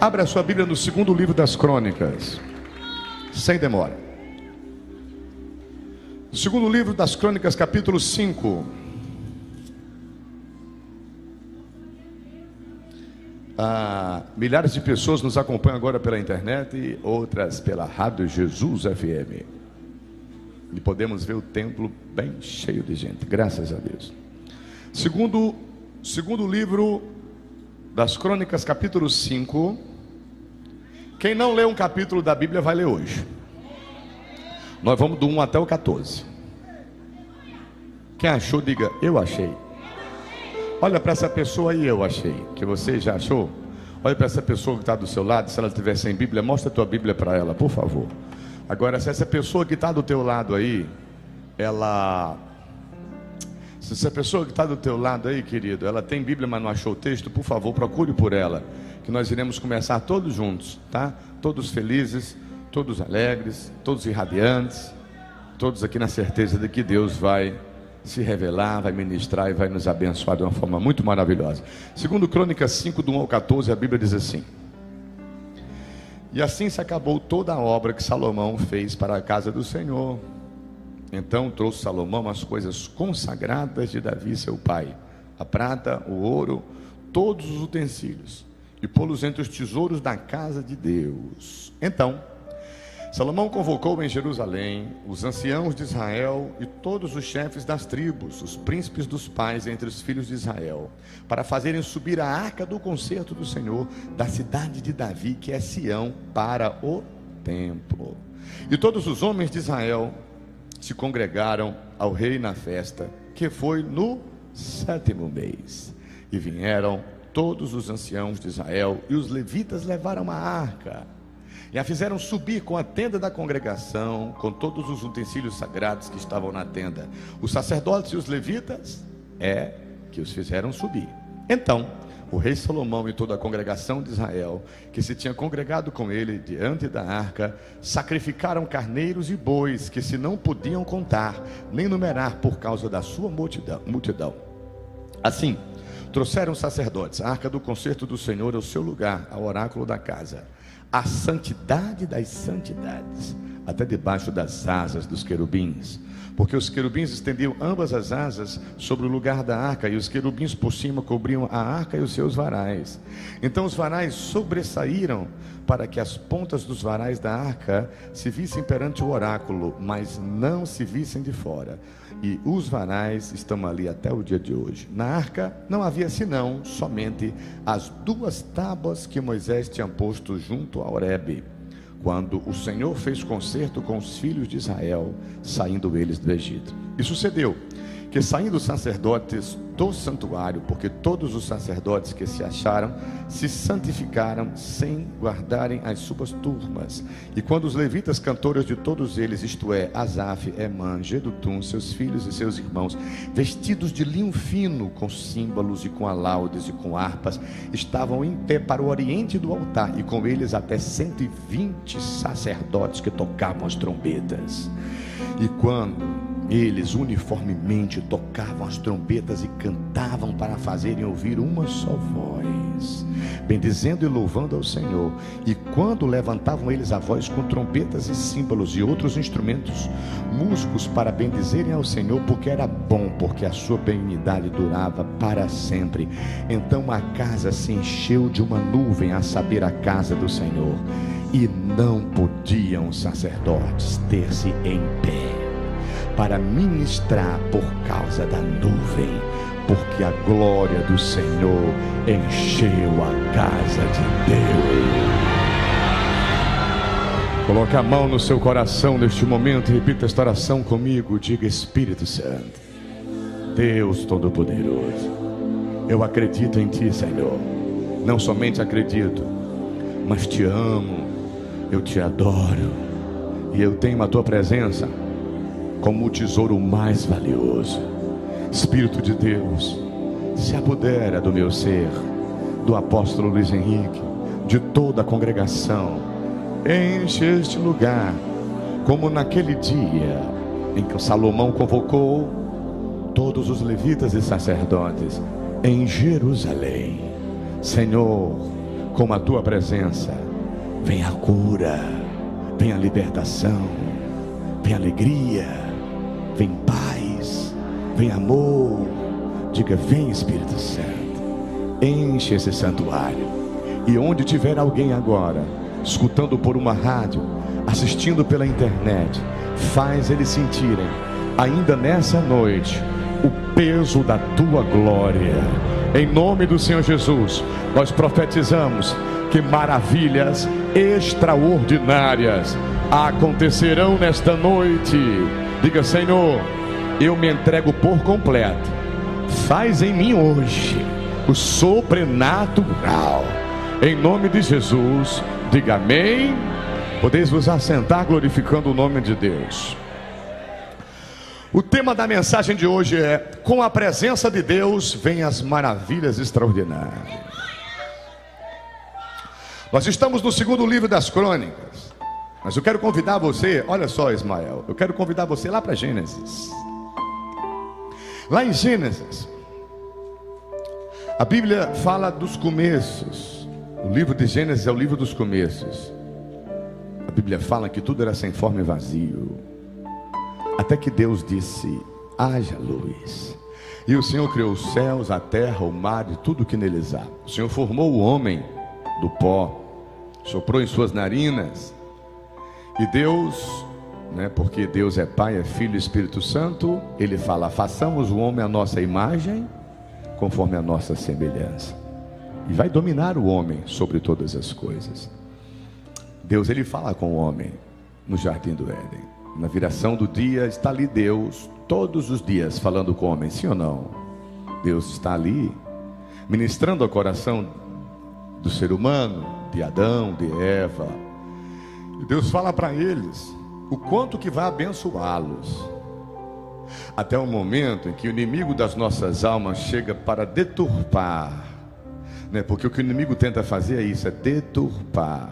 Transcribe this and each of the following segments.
Abra sua Bíblia no segundo livro das Crônicas, sem demora. Segundo livro das Crônicas, capítulo 5. Ah, milhares de pessoas nos acompanham agora pela internet e outras pela Rádio Jesus FM. E podemos ver o templo bem cheio de gente, graças a Deus. Segundo, segundo livro das Crônicas, capítulo 5. Quem não lê um capítulo da Bíblia vai ler hoje. Nós vamos do 1 até o 14. Quem achou, diga, eu achei. Olha para essa pessoa aí, eu achei. Que você já achou? Olha para essa pessoa que está do seu lado, se ela estiver sem Bíblia, mostra a tua Bíblia para ela, por favor. Agora, se essa pessoa que está do teu lado aí, ela. Se essa pessoa que está do teu lado aí, querido, ela tem Bíblia, mas não achou o texto, por favor, procure por ela. Que nós iremos começar todos juntos, tá? Todos felizes, todos alegres, todos irradiantes, todos aqui na certeza de que Deus vai se revelar, vai ministrar e vai nos abençoar de uma forma muito maravilhosa. Segundo Crônicas 5, do 1 ao 14, a Bíblia diz assim: E assim se acabou toda a obra que Salomão fez para a casa do Senhor. Então trouxe Salomão as coisas consagradas de Davi, seu pai, a prata, o ouro, todos os utensílios, e pô-los entre os tesouros da casa de Deus. Então, Salomão convocou em Jerusalém os anciãos de Israel e todos os chefes das tribos, os príncipes dos pais entre os filhos de Israel, para fazerem subir a arca do concerto do Senhor da cidade de Davi, que é Sião, para o templo. E todos os homens de Israel se congregaram ao rei na festa, que foi no sétimo mês. E vieram todos os anciãos de Israel, e os levitas levaram a arca e a fizeram subir com a tenda da congregação, com todos os utensílios sagrados que estavam na tenda. Os sacerdotes e os levitas é que os fizeram subir. Então, o rei Salomão e toda a congregação de Israel, que se tinha congregado com ele diante da arca, sacrificaram carneiros e bois que se não podiam contar, nem numerar por causa da sua multidão. Assim, trouxeram sacerdotes. A arca do concerto do Senhor ao seu lugar, ao oráculo da casa. A santidade das santidades, até debaixo das asas dos querubins, porque os querubins estendiam ambas as asas sobre o lugar da arca, e os querubins por cima cobriam a arca e os seus varais. Então os varais sobressaíram para que as pontas dos varais da arca se vissem perante o oráculo, mas não se vissem de fora. E os varais estão ali até o dia de hoje. Na arca não havia senão somente as duas tábuas que Moisés tinha posto junto a Horebe, quando o Senhor fez concerto com os filhos de Israel, saindo eles do Egito. E sucedeu que saindo os sacerdotes do santuário, porque todos os sacerdotes que se acharam se santificaram sem guardarem as suas turmas. E quando os levitas cantores de todos eles, isto é, Asaf, Emã, Gedutum, seus filhos e seus irmãos, vestidos de linho fino, com símbolos e com alaudes e com harpas, estavam em pé para o oriente do altar, e com eles até 120 sacerdotes que tocavam as trombetas. E quando eles uniformemente tocavam as trombetas e cantavam para fazerem ouvir uma só voz, bendizendo e louvando ao Senhor. E quando levantavam eles a voz com trombetas e símbolos e outros instrumentos, músicos para bendizerem ao Senhor, porque era bom, porque a sua benignidade durava para sempre. Então a casa se encheu de uma nuvem, a saber, a casa do Senhor, e não podiam os sacerdotes ter-se em pé para ministrar por causa da nuvem, porque a glória do Senhor encheu a casa de Deus. Coloque a mão no seu coração neste momento e repita esta oração comigo. Diga: Espírito Santo, Deus Todo-Poderoso, eu acredito em Ti, Senhor. Não somente acredito, mas te amo, eu te adoro e eu tenho a Tua presença como o tesouro mais valioso. Espírito de Deus, se apodera do meu ser, do apóstolo Luiz Henrique, de toda a congregação. Enche este lugar, como naquele dia em que o Salomão convocou todos os levitas e sacerdotes em Jerusalém. Senhor, com a tua presença vem a cura, vem a libertação, vem alegria, vem paz, vem amor. Diga: Vem, Espírito Santo, enche esse santuário. E onde tiver alguém agora, escutando por uma rádio, assistindo pela internet, faz eles sentirem, ainda nessa noite, o peso da tua glória. Em nome do Senhor Jesus, nós profetizamos que maravilhas extraordinárias acontecerão nesta noite. Diga, Senhor, eu me entrego por completo. Faz em mim hoje o sobrenatural. Em nome de Jesus, diga amém. Podeis vos assentar glorificando o nome de Deus. O tema da mensagem de hoje é: Com a presença de Deus vem as maravilhas extraordinárias. Nós estamos no segundo livro das crônicas. Mas eu quero convidar você, olha só, Ismael, eu quero convidar você lá para Gênesis. Lá em Gênesis, a Bíblia fala dos começos. O livro de Gênesis é o livro dos começos. A Bíblia fala que tudo era sem forma e vazio. Até que Deus disse: haja luz. E o Senhor criou os céus, a terra, o mar e tudo que neles há. O Senhor formou o homem do pó, soprou em suas narinas, e Deus, né, porque Deus é Pai, é Filho e Espírito Santo, ele fala: façamos o homem a nossa imagem, conforme a nossa semelhança, e vai dominar o homem sobre todas as coisas. Deus ele fala com o homem no jardim do Éden. Na viração do dia está ali Deus todos os dias falando com o homem, sim ou não? Deus está ali ministrando ao coração do ser humano, de Adão, de Eva. Deus fala para eles o quanto que vai abençoá-los. Até o momento em que o inimigo das nossas almas chega para deturpar, né? Porque o que o inimigo tenta fazer é isso, é deturpar.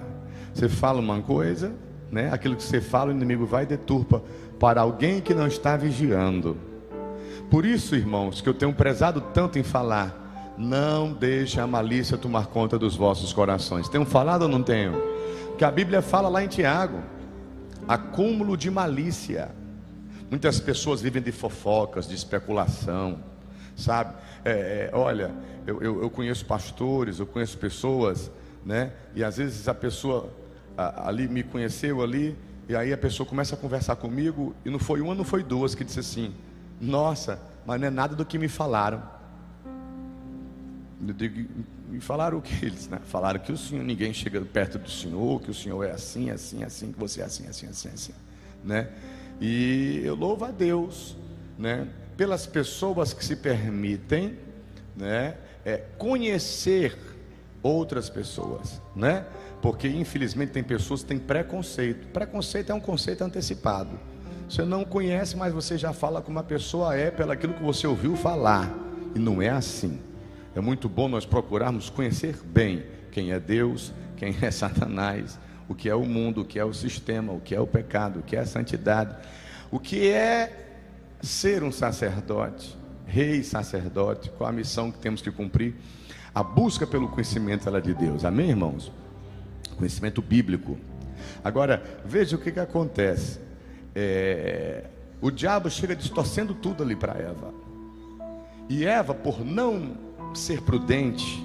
Você fala uma coisa, né? Aquilo que você fala, o inimigo vai e deturpa para alguém que não está vigiando. Por isso, irmãos, que eu tenho prezado tanto em falar não deixe a malícia tomar conta dos vossos corações. Tenho falado ou não tenho? Que a Bíblia fala lá em Tiago: acúmulo de malícia. Muitas pessoas vivem de fofocas, de especulação, sabe? É, é, olha, eu, eu, eu, conheço pastores, eu conheço pessoas, né? E às vezes a pessoa a, ali me conheceu ali, e aí a pessoa começa a conversar comigo, e não foi uma, não foi duas que disse assim: Nossa, mas não é nada do que me falaram. E falaram o que eles, né? Falaram que o senhor, ninguém chega perto do senhor, que o senhor é assim, assim, assim, que você é assim, assim, assim, assim, né? E eu louvo a Deus, né? Pelas pessoas que se permitem, né? É, conhecer outras pessoas, né? Porque infelizmente tem pessoas que têm preconceito. Preconceito é um conceito antecipado. Você não conhece, mas você já fala como a pessoa é pelo aquilo que você ouviu falar. E não é assim. É muito bom nós procurarmos conhecer bem quem é Deus, quem é Satanás, o que é o mundo, o que é o sistema, o que é o pecado, o que é a santidade, o que é ser um sacerdote, rei sacerdote, qual a missão que temos que cumprir. A busca pelo conhecimento ela é de Deus, amém, irmãos? Conhecimento bíblico. Agora, veja o que, que acontece. É, o diabo chega distorcendo tudo ali para Eva. E Eva, por não ser prudente.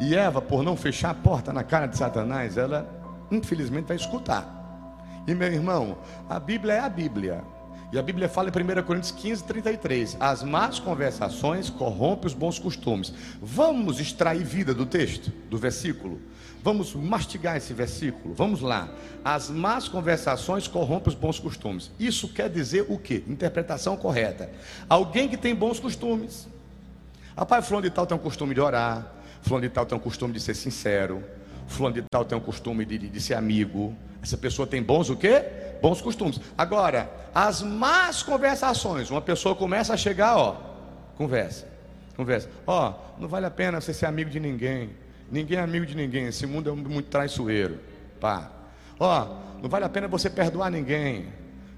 E Eva, por não fechar a porta na cara de Satanás, ela infelizmente vai escutar. E meu irmão, a Bíblia é a Bíblia. E a Bíblia fala em 1 Coríntios 15, 33: As más conversações corrompem os bons costumes. Vamos extrair vida do texto, do versículo. Vamos mastigar esse versículo. Vamos lá. As más conversações corrompem os bons costumes. Isso quer dizer o quê? Interpretação correta. Alguém que tem bons costumes Rapaz, fulano de tal tem um costume de orar, fulano de tal tem um costume de ser sincero, fulano de tal tem um costume de, de, de ser amigo. Essa pessoa tem bons o quê? Bons costumes. Agora, as más conversações, uma pessoa começa a chegar, ó, conversa, conversa. Ó, não vale a pena você ser amigo de ninguém. Ninguém é amigo de ninguém. Esse mundo é muito traiçoeiro. Pá. Ó, não vale a pena você perdoar ninguém.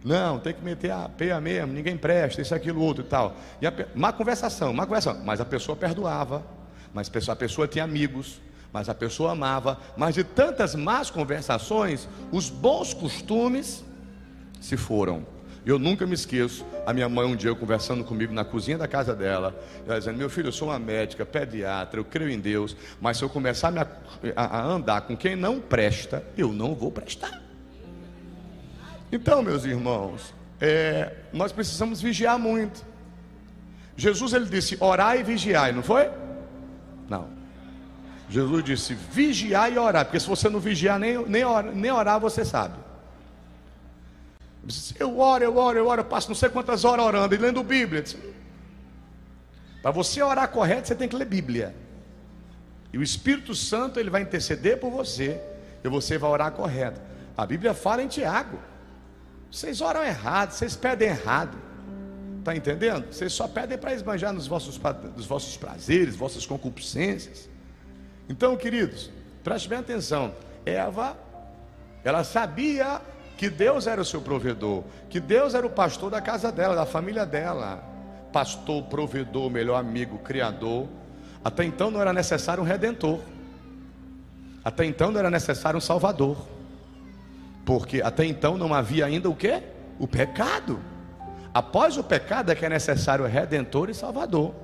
Não, tem que meter a peia mesmo, ninguém presta, isso, aquilo, outro e tal. E a, má conversação, má conversação. Mas a pessoa perdoava, mas a pessoa, a tinha amigos, Mas a pessoa amava, mas de tantas más conversações, os bons costumes se foram. Eu nunca me esqueço, a minha mãe um dia conversando comigo na cozinha da casa dela, ela dizendo: Meu filho, eu sou uma médica, pediatra, eu creio em Deus, mas se eu começar a, a andar com quem não presta, eu não vou prestar. Então, meus irmãos, é, nós precisamos vigiar muito. Jesus ele disse: Orai e vigiai, não foi? Não. Jesus disse: Vigiar e orar, porque se você não vigiar nem, nem, orar, nem orar, você sabe. Eu oro, eu oro, eu oro, eu passo não sei quantas horas orando e lendo Bíblia. Para você orar correto, você tem que ler Bíblia. E o Espírito Santo ele vai interceder por você e você vai orar correto. A Bíblia fala em Tiago. Vocês oram errado, vocês pedem errado. Está entendendo? Vocês só pedem para esbanjar nos vossos, nos vossos prazeres, vossas concupiscências. Então, queridos, preste bem atenção. Eva, ela sabia que Deus era o seu provedor, que Deus era o pastor da casa dela, da família dela. Pastor, provedor, melhor amigo, criador. Até então não era necessário um redentor. Até então não era necessário um salvador. Porque até então não havia ainda o que? O pecado. Após o pecado é que é necessário redentor e salvador.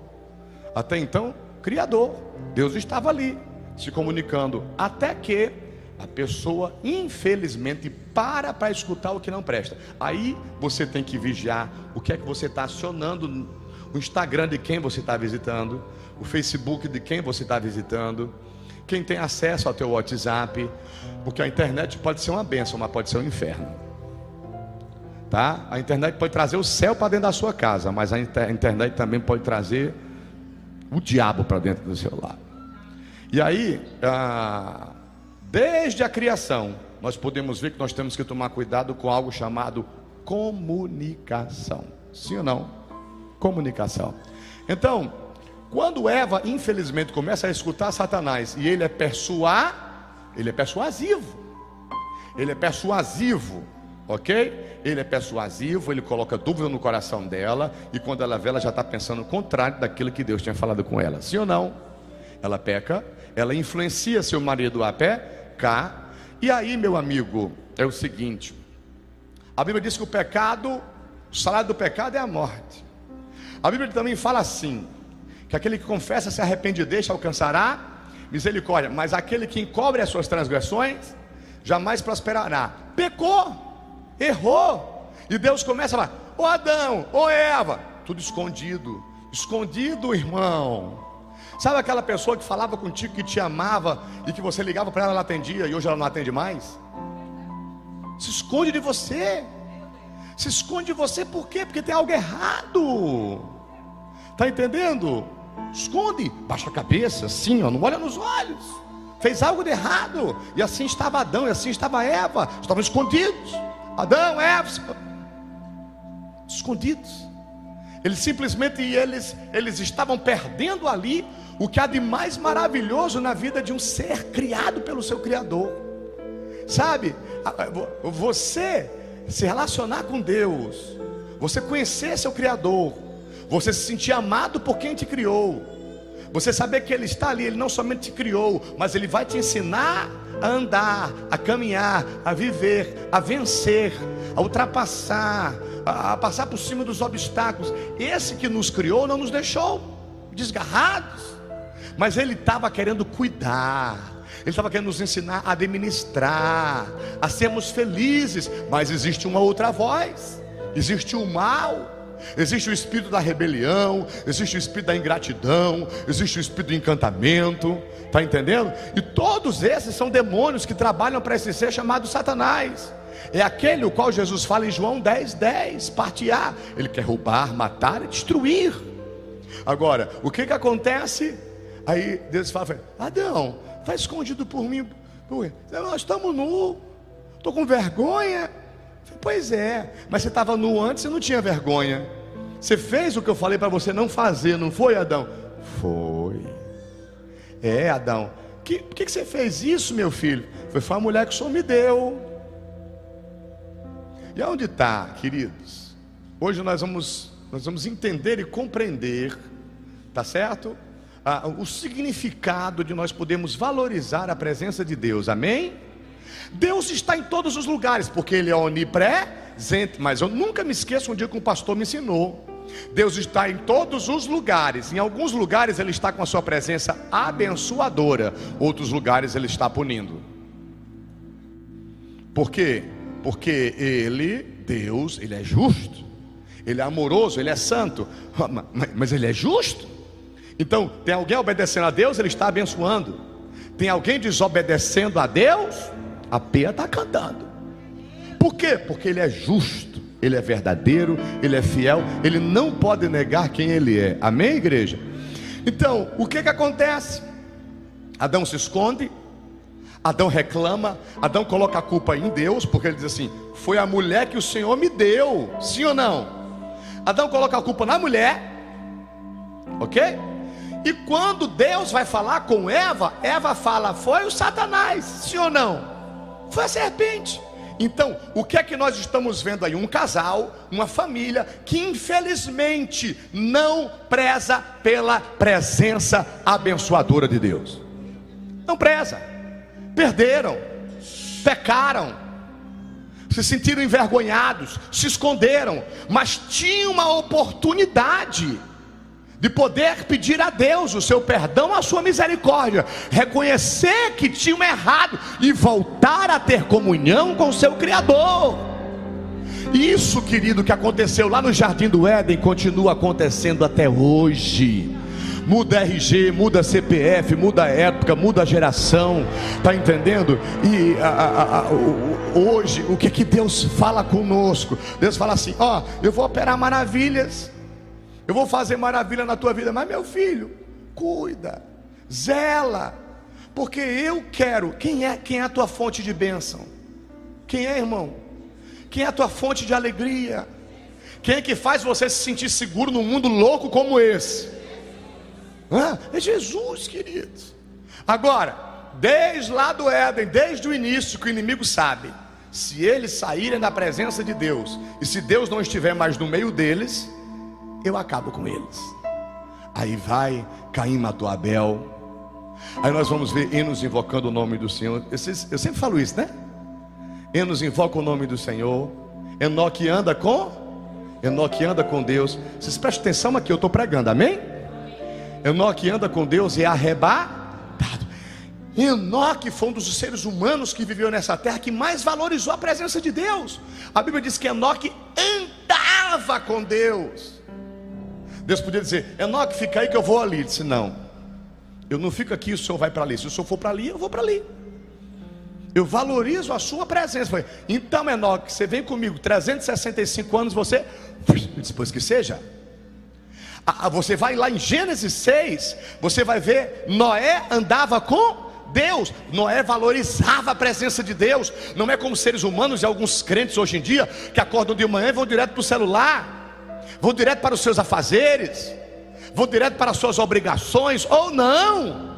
Até então, criador. Deus estava ali, se comunicando, até que a pessoa, infelizmente, para para escutar o que não presta. Aí você tem que vigiar o que é que você está acionando, o Instagram de quem você está visitando, o Facebook de quem você está visitando, quem tem acesso ao teu WhatsApp, porque a internet pode ser uma benção, mas pode ser um inferno. Tá? A internet pode trazer o céu para dentro da sua casa, mas a internet também pode trazer o diabo para dentro do seu lar. E aí, ah, Desde a criação, nós podemos ver que nós temos que tomar cuidado com algo chamado comunicação. Sim ou não? Comunicação. Então, quando Eva, infelizmente, começa a escutar Satanás e ele é persuar, ele é persuasivo. Ele é persuasivo, ok? Ele é persuasivo, ele coloca dúvida no coração dela, e quando ela vê, ela já está pensando o contrário daquilo que Deus tinha falado com ela. Sim ou não? Ela peca, ela influencia seu marido a pé, pecar. E aí, meu amigo, é o seguinte: a Bíblia diz que o pecado, o salário do pecado é a morte. A Bíblia também fala assim: que aquele que confessa, se arrepende e deixa, alcançará misericórdia, mas aquele que encobre as suas transgressões, jamais prosperará. Pecou, errou, e Deus começa a falar: ô Adão, ô Eva, tudo escondido, escondido, irmão. Sabe aquela pessoa que falava contigo que te amava e que você ligava para ela, ela atendia e hoje ela não atende mais? Se esconde de você. Se esconde de você por quê? Porque tem algo errado. Tá entendendo? Esconde, baixa a cabeça, assim, ó, não olha nos olhos. Fez algo de errado. E assim estava Adão, e assim estava Eva. Estavam escondidos. Adão, Eva, escondidos. Eles simplesmente eles, eles estavam perdendo ali o que há de mais maravilhoso na vida de um ser criado pelo seu Criador. Sabe, você se relacionar com Deus, você conhecer seu Criador, você se sentir amado por quem te criou, você saber que Ele está ali, Ele não somente te criou, mas Ele vai te ensinar a andar, a caminhar, a viver, a vencer, a ultrapassar, a passar por cima dos obstáculos. Esse que nos criou não nos deixou desgarrados mas ele estava querendo cuidar. Ele estava querendo nos ensinar a administrar, a sermos felizes, mas existe uma outra voz, existe o mal, existe o espírito da rebelião, existe o espírito da ingratidão, existe o espírito do encantamento, está entendendo? E todos esses são demônios que trabalham para esse ser chamado Satanás. É aquele o qual Jesus fala em João 10, 10, parte A. Ele quer roubar, matar e destruir. Agora, o que, que acontece? Aí Deus fala: Adão, está escondido por mim. Nós estamos nu, estou com vergonha. Pois é, mas você estava nu antes e não tinha vergonha. Você fez o que eu falei para você não fazer, não foi, Adão? Foi. É, Adão. Que, por que, que você fez isso, meu filho? Foi, foi a mulher que o Senhor me deu. E aonde está, queridos? Hoje nós vamos, nós vamos entender e compreender, tá certo? ah, o significado de nós podermos valorizar a presença de Deus, amém? Deus está em todos os lugares, porque Ele é onipresente, mas eu nunca me esqueço um dia que um pastor me ensinou. Deus está em todos os lugares, em alguns lugares Ele está com a sua presença abençoadora, outros lugares Ele está punindo. Por quê? Porque Ele, Deus, Ele é justo, Ele é amoroso, Ele é santo, mas Ele é justo. Então, tem alguém obedecendo a Deus, Ele está abençoando. Tem alguém desobedecendo a Deus, a peia está cantando. Por quê? Porque Ele é justo, Ele é verdadeiro, Ele é fiel, Ele não pode negar quem Ele é. Amém, igreja? Então, o que que acontece? Adão se esconde, Adão reclama, Adão coloca a culpa em Deus, porque ele diz assim: Foi a mulher que o Senhor me deu, sim ou não? Adão coloca a culpa na mulher, ok? E quando Deus vai falar com Eva, Eva fala: Foi o Satanás, sim ou não? Foi a serpente. Então, o que é que nós estamos vendo aí? Um casal, uma família que infelizmente não preza pela presença abençoadora de Deus. Não preza perderam, pecaram, se sentiram envergonhados, se esconderam, mas tinham uma oportunidade de poder pedir a Deus o seu perdão, a sua misericórdia, reconhecer que tinham errado e voltar a ter comunhão com o seu Criador. Isso, querido, que aconteceu lá no Jardim do Éden, continua acontecendo até hoje muda RG, muda CPF, muda a época, muda a geração, tá entendendo? E a, a, a, hoje, o que que Deus fala conosco? Deus fala assim: ó, eu vou operar maravilhas, eu vou fazer maravilha na tua vida, mas meu filho, cuida, zela, porque eu quero. Quem é quem é a tua fonte de bênção? Quem é, irmão? Quem é a tua fonte de alegria? Quem é que faz você se sentir seguro num mundo louco como esse? é Jesus, queridos. Agora, desde lá do Éden, desde o início, que o inimigo sabe, se eles saírem da presença de Deus, e se Deus não estiver mais no meio deles, eu acabo com eles. Aí vai, Caim matou Abel. Aí nós vamos ver Enos invocando o nome do Senhor. Eu, eu sempre falo isso, né? Enos invoca o nome do Senhor. Enoque anda com? Enoque anda com Deus. Vocês prestem atenção aqui, eu estou pregando, amém? Enoque anda com Deus e é arrebatado. Enoque foi um dos seres humanos que viveu nessa terra que mais valorizou a presença de Deus. A Bíblia diz que Enoque andava com Deus. Deus podia dizer: Enoque, fica aí que eu vou ali. Ele disse: Não, eu não fico aqui, o senhor vai para ali. Se o senhor for para ali, eu vou para ali. Eu valorizo a sua presença. Então, Enoque, você vem comigo, 365 anos, você. Depois que seja. Ah, você vai lá em Gênesis 6, você vai ver Noé andava com Deus, Noé valorizava a presença de Deus, não é como seres humanos e alguns crentes hoje em dia que acordam de manhã e vão direto para o celular, vão direto para os seus afazeres, vão direto para as suas obrigações, ou não.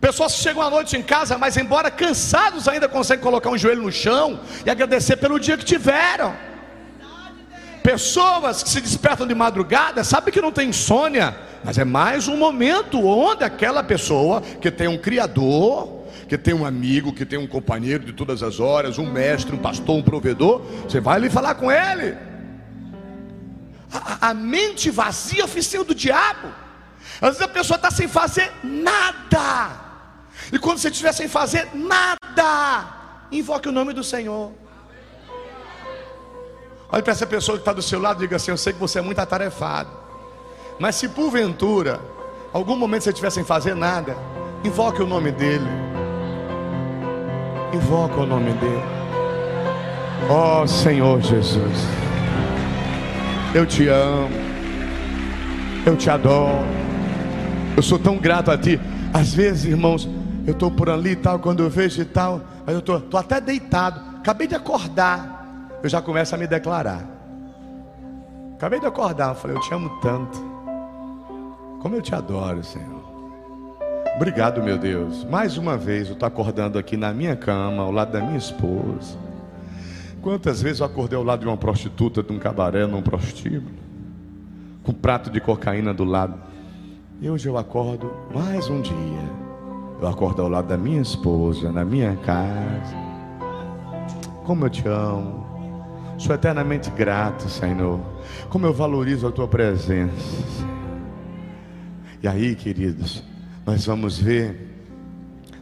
Pessoas que chegam à noite em casa, mas embora cansados ainda conseguem colocar um joelho no chão e agradecer pelo dia que tiveram. Pessoas que se despertam de madrugada, sabe que não tem insônia, mas é mais um momento onde aquela pessoa que tem um criador, que tem um amigo, que tem um companheiro de todas as horas, um mestre, um pastor, um provedor, você vai ali falar com ele. A, mente vazia oficina do diabo. Às vezes a pessoa está sem fazer nada. E quando você estiver sem fazer nada, invoque o nome do Senhor. Olhe para essa pessoa que está do seu lado e diga assim: Eu sei que você é muito atarefado. Mas se porventura, algum momento você estiver sem fazer nada, invoque o nome dele. Invoque o nome dele. Ó oh, Senhor Jesus, eu te amo, eu te adoro, eu sou tão grato a ti. Às vezes, irmãos, eu estou por ali e tal, quando eu vejo e tal, aí eu estou até deitado, acabei de acordar eu já começo a me declarar. Acabei de acordar, eu falei, eu te amo tanto. Como eu te adoro, Senhor. Obrigado, meu Deus. Mais uma vez eu estou acordando aqui na minha cama, ao lado da minha esposa. Quantas vezes eu acordei ao lado de uma prostituta, de um cabaré, num prostíbulo, com um prato de cocaína do lado. E hoje eu acordo mais um dia. Eu acordo ao lado da minha esposa, na minha casa. Como eu te amo. Sou eternamente grato, Senhor. Como eu valorizo a tua presença. E aí, queridos, nós vamos ver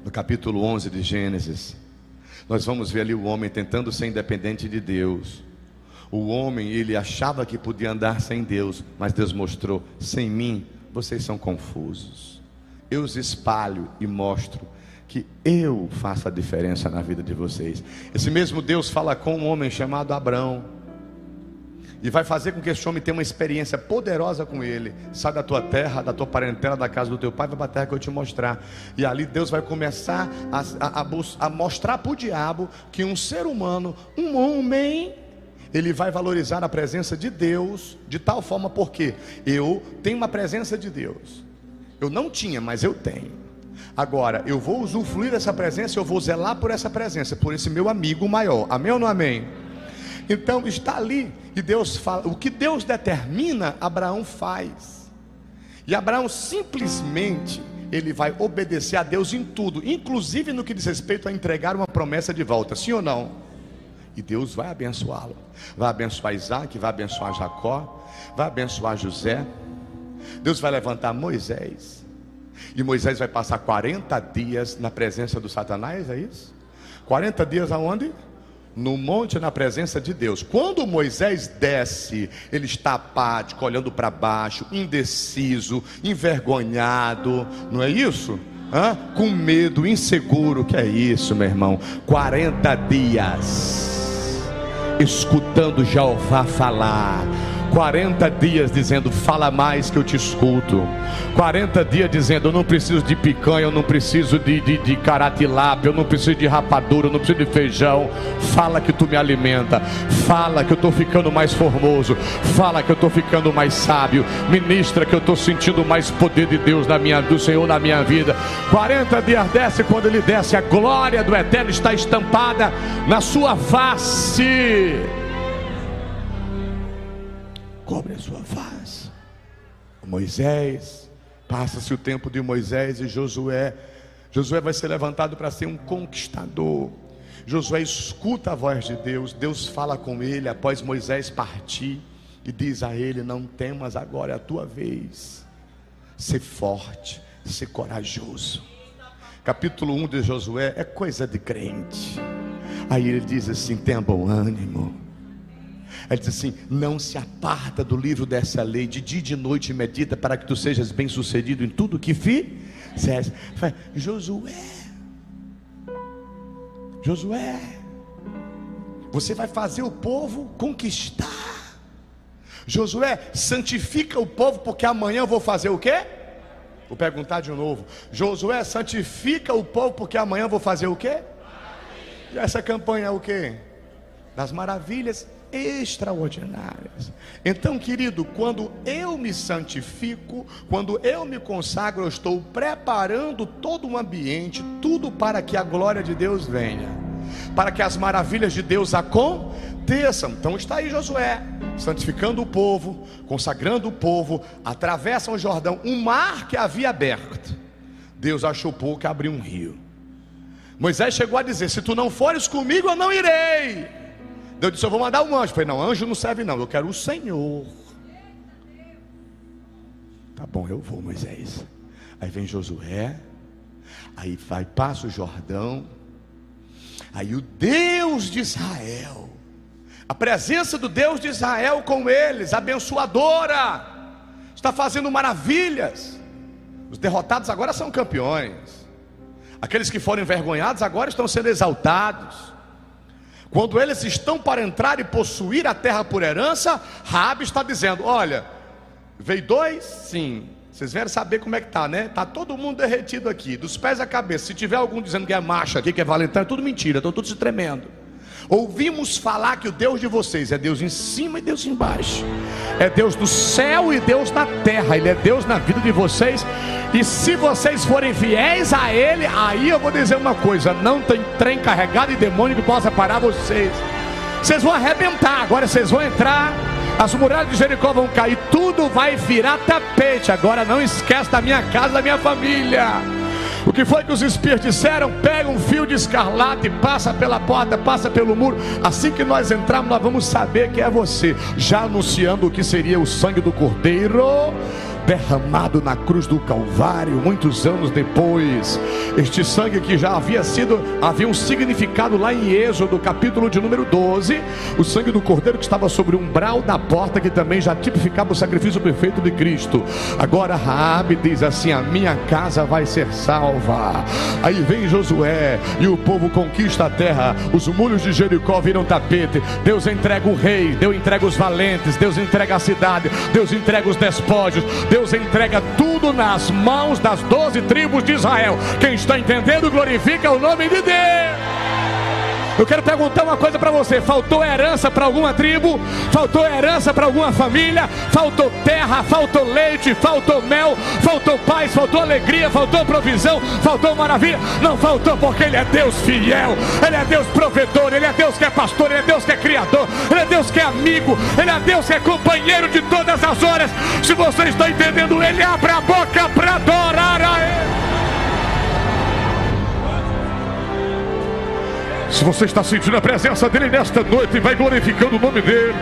no capítulo 11 de Gênesis, nós vamos ver ali o homem tentando ser independente de Deus. O homem, ele achava que podia andar sem Deus, mas Deus mostrou: sem mim, vocês são confusos. Eu os espalho e mostro que eu faço a diferença na vida de vocês. Esse mesmo Deus fala com um homem chamado Abraão e vai fazer com que esse homem tenha uma experiência poderosa com ele. Sai da tua terra, da tua parentela, da casa do teu pai, vai para a terra que eu te mostrar. E ali Deus vai começar a, a, a, a mostrar para o diabo que um ser humano, um homem, ele vai valorizar a presença de Deus de tal forma porque eu tenho uma presença de Deus. Eu não tinha, mas eu tenho. Agora, eu vou usufruir dessa presença, eu vou zelar por essa presença, por esse meu amigo maior. Amém ou não amém? Então está ali e Deus fala, o que Deus determina, Abraão faz. E Abraão simplesmente ele vai obedecer a Deus em tudo, inclusive no que diz respeito a entregar uma promessa de volta, sim ou não? E Deus vai abençoá-lo. Vai abençoar Isaac, vai abençoar Jacó, vai abençoar José. Deus vai levantar Moisés. E Moisés vai passar 40 dias na presença do Satanás, é isso? 40 dias aonde? No monte na presença de Deus. Quando Moisés desce, ele está apático, olhando para baixo, indeciso, envergonhado, não é isso? Hã? Com medo, inseguro, que é isso, meu irmão? 40 dias escutando Jeová falar 40 dias dizendo: Fala mais que eu te escuto. 40 dias dizendo: Eu não preciso de picanha, eu não preciso de, de, de caratilápia, eu não preciso de rapadura, eu não preciso de feijão. Fala que tu me alimenta. Fala que eu estou ficando mais formoso. Fala que eu estou ficando mais sábio. Ministra que eu estou sentindo mais poder de Deus na minha, do Senhor na minha vida. 40 dias desce, quando ele desce, a glória do eterno está estampada na sua face cobre a sua face. Moisés, passa-se o tempo de Moisés e Josué. Josué vai ser levantado para ser um conquistador. Josué escuta a voz de Deus, Deus fala com ele após Moisés partir e diz a ele: Não temas agora, é a tua vez. Ser forte, ser corajoso. Capítulo 1 de Josué é coisa de crente. Aí ele diz assim: Tenha bom ânimo ele diz assim: Não se aparta do livro dessa lei, de dia e de noite medita, para que tu sejas bem sucedido em tudo que fizeres. Josué, Josué, você vai fazer o povo conquistar. Josué, santifica o povo, porque amanhã eu vou fazer o quê? Vou perguntar de novo. Josué, santifica o povo, porque amanhã eu vou fazer o quê? E essa campanha é o quê? Das maravilhas extraordinárias. Então, querido, quando eu me santifico, quando eu me consagro, eu estou preparando todo o ambiente, tudo para que a glória de Deus venha, para que as maravilhas de Deus aconteçam. Então está aí Josué, santificando o povo, consagrando o povo, atravessam o Jordão, um mar que havia aberto. Deus achou pouco abrir um rio. Moisés chegou a dizer: Se tu não fores comigo, eu não irei. Deus disse: Eu vou mandar um anjo. Eu falei: Não, anjo não serve, não. Eu quero o Senhor. Tá bom, eu vou, Moisés. Aí vem Josué. Aí vai, passa o Jordão. Aí o Deus de Israel. A presença do Deus de Israel com eles, abençoadora, está fazendo maravilhas. Os derrotados agora são campeões. Aqueles que foram envergonhados agora estão sendo exaltados. Quando eles estão para entrar e possuir a terra por herança, Rabi está dizendo: Olha, veio dois? Sim. Vocês vieram saber como é que tá, né? Tá todo mundo derretido aqui, dos pés à cabeça. Se tiver algum dizendo que é macho aqui, que é valentão, é tudo mentira, estão todos tremendo. Ouvimos falar que o Deus de vocês é Deus em cima e Deus embaixo. É Deus do céu e Deus da terra. Ele é Deus na vida de vocês. E se vocês forem fiéis a Ele, aí eu vou dizer uma coisa: não tem trem carregado e demônio que possa parar vocês. Vocês vão arrebentar. Agora vocês vão entrar As muralhas de Jericó vão cair, tudo vai virar tapete. Agora não esquece da minha casa, da minha família. O que foi que os espias disseram? Pega um fio de escarlate, passa pela porta, passa pelo muro. Assim que nós entrarmos, nós vamos saber que é você. Já anunciando o que seria o sangue do cordeiro derramado na cruz do Calvário, muitos anos depois. Este sangue que já havia sido, havia um significado lá em Êxodo, capítulo de número 12, o sangue do cordeiro que estava sobre o umbral da porta, que também já tipificava o sacrifício perfeito de Cristo. Agora Raabe diz assim: "A minha casa vai ser salva". Aí vem Josué e o povo conquista a terra. Os muros de Jericó viram tapete. Deus entrega o rei, Deus entrega os valentes, Deus entrega a cidade, Deus entrega os despojos, Deus entrega tudo nas mãos das doze tribos de Israel. Quem está entendendo, glorifica o nome de Deus. Eu quero perguntar uma coisa para você: faltou herança para alguma tribo? Faltou herança para alguma família? Faltou terra, faltou leite, faltou mel, faltou paz, faltou alegria, faltou provisão, faltou maravilha? Não faltou porque Ele é Deus fiel, Ele é Deus provedor, Ele é Deus que é pastor, Ele é Deus que é criador, Ele é Deus que é amigo, Ele é Deus que é companheiro de todas as horas. Se você está entendendo, Ele abre a boca para adorar a Ele. Se você está sentindo a presença dele nesta noite, vai glorificando o nome dele.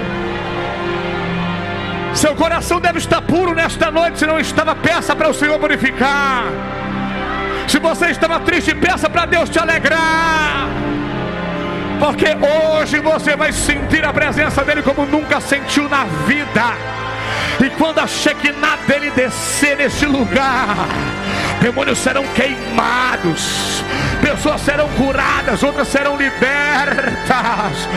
Seu coração deve estar puro nesta noite, se não estava, peça para o Senhor purificar. Se você estava triste, peça para Deus te alegrar. Porque hoje você vai sentir a presença dele como nunca sentiu na vida. E quando a Shekinah dele descer neste lugar, demônios serão queimados, pessoas serão curadas, outras serão libertas.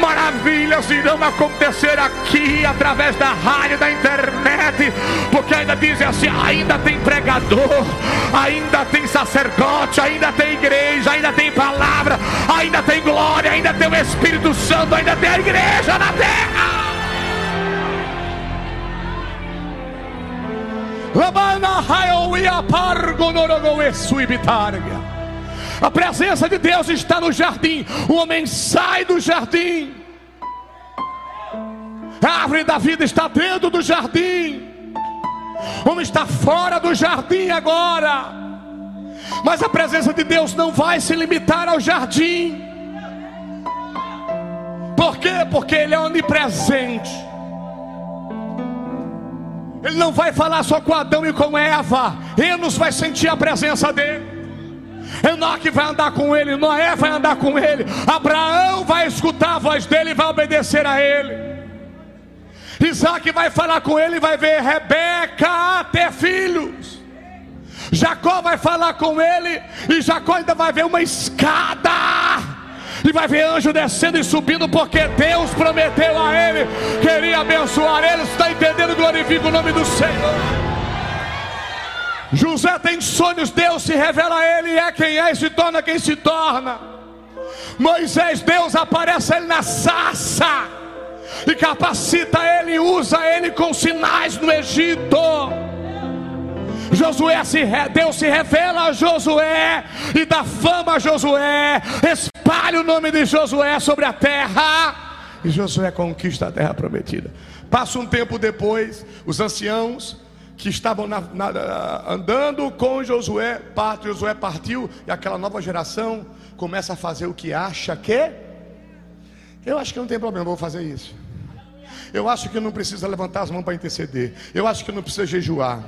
Maravilhas irão acontecer aqui através da rádio, da internet, porque ainda dizem assim: ainda tem pregador, ainda tem sacerdote, ainda tem igreja, ainda tem palavra, ainda tem glória, ainda tem o Espírito Santo, ainda tem a igreja na terra. A presença de Deus está no jardim. O homem sai do jardim. A árvore da vida está dentro do jardim. O homem está fora do jardim agora. Mas a presença de Deus não vai se limitar ao jardim. Por quê? Porque Ele é onipresente. Ele não vai falar só com Adão e com Eva. Enos vai sentir a presença dele. Enoque vai andar com ele, Noé vai andar com ele, Abraão vai escutar a voz dele e vai obedecer a ele. Isaac vai falar com ele e vai ver Rebeca ter filhos. Jacó vai falar com ele e Jacó ainda vai ver uma escada e vai ver anjo descendo e subindo, porque Deus prometeu a ele, queria abençoar ele. Está entendendo? Glorifica o nome do Senhor. José tem sonhos, Deus se revela a ele, é quem é e se torna quem se torna. Moisés, Deus aparece a ele na sarça e capacita ele, usa ele com sinais no Egito. Josué se, Deus se revela a Josué e dá fama a Josué, espalha o nome de Josué sobre a terra, e Josué conquista a terra prometida. Passa um tempo depois, os anciãos que estavam na, na, andando com Josué, parte, Josué partiu, e aquela nova geração começa a fazer o que acha que. Eu acho que não tem problema, vou fazer isso. Eu acho que não precisa levantar as mãos para interceder. Eu acho que não precisa jejuar.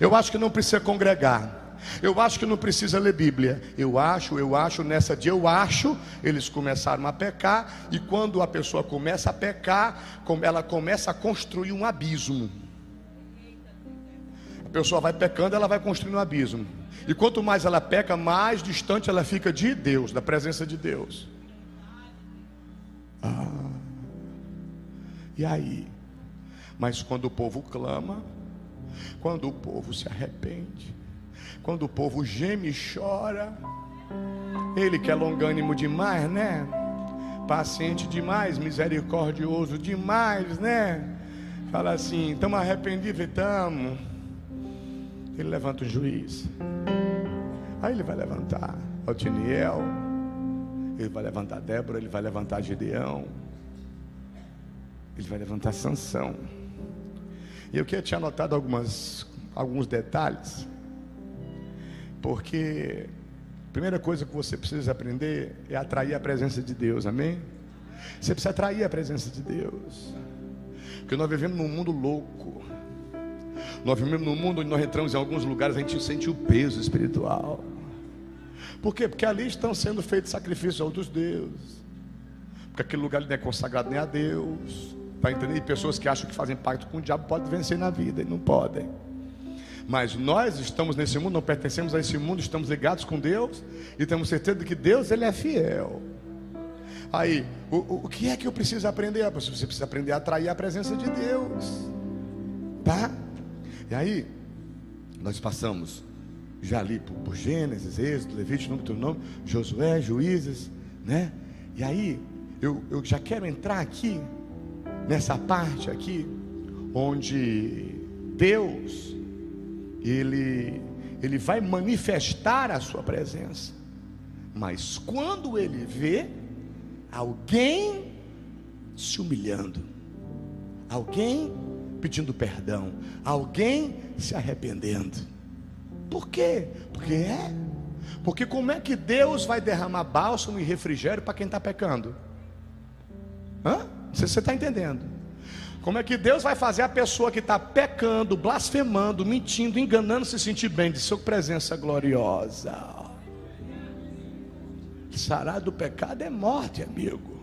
Eu acho que não precisa congregar. Eu acho que não precisa ler Bíblia. Eu acho, eu acho, nessa dia eu acho, eles começaram a pecar, e quando a pessoa começa a pecar, ela começa a construir um abismo. A pessoa vai pecando, ela vai construindo um abismo. E quanto mais ela peca, mais distante ela fica de Deus, da presença de Deus. Ah. E aí? Mas quando o povo clama, quando o povo se arrepende, quando o povo geme e chora, ele que é longânimo demais, né? Paciente demais, misericordioso demais, né? Fala assim: estamos arrependidos, estamos. Ele levanta o juiz. Aí ele vai levantar Otiniel, ele vai levantar Débora, ele vai levantar Gideão. ele vai levantar sanção. E eu queria te anotado algumas, alguns detalhes, porque a primeira coisa que você precisa aprender é atrair a presença de Deus, amém? Você precisa atrair a presença de Deus, porque nós vivemos num mundo louco, nós vivemos num mundo onde nós entramos em alguns lugares, a gente sente o peso espiritual. Por quê? Porque ali estão sendo feitos sacrifícios a outros deuses. Porque aquele lugar não é consagrado nem a Deus. Está entendendo? E pessoas que acham que fazem pacto com o diabo podem vencer na vida e não podem. Mas nós estamos nesse mundo, não pertencemos a esse mundo, estamos ligados com Deus e temos certeza de que Deus ele é fiel. Aí, o, o, o que é que eu preciso aprender? Você precisa aprender a atrair a presença de Deus. Tá? E aí, nós passamos já ali por, por Gênesis, Êxodo, Levítico, nome nome, Josué, Juízes, né? E aí, eu, eu já quero entrar aqui, nessa parte aqui, onde Deus, Ele, Ele vai manifestar a sua presença. Mas quando Ele vê alguém se humilhando, alguém pedindo perdão, alguém se arrependendo. Por quê? Porque é. Porque como é que Deus vai derramar bálsamo e refrigério para quem está pecando? Hã? Não sei se você está entendendo. Como é que Deus vai fazer a pessoa que está pecando, blasfemando, mentindo, enganando, se sentir bem de sua presença gloriosa? Sarar do pecado é morte, amigo.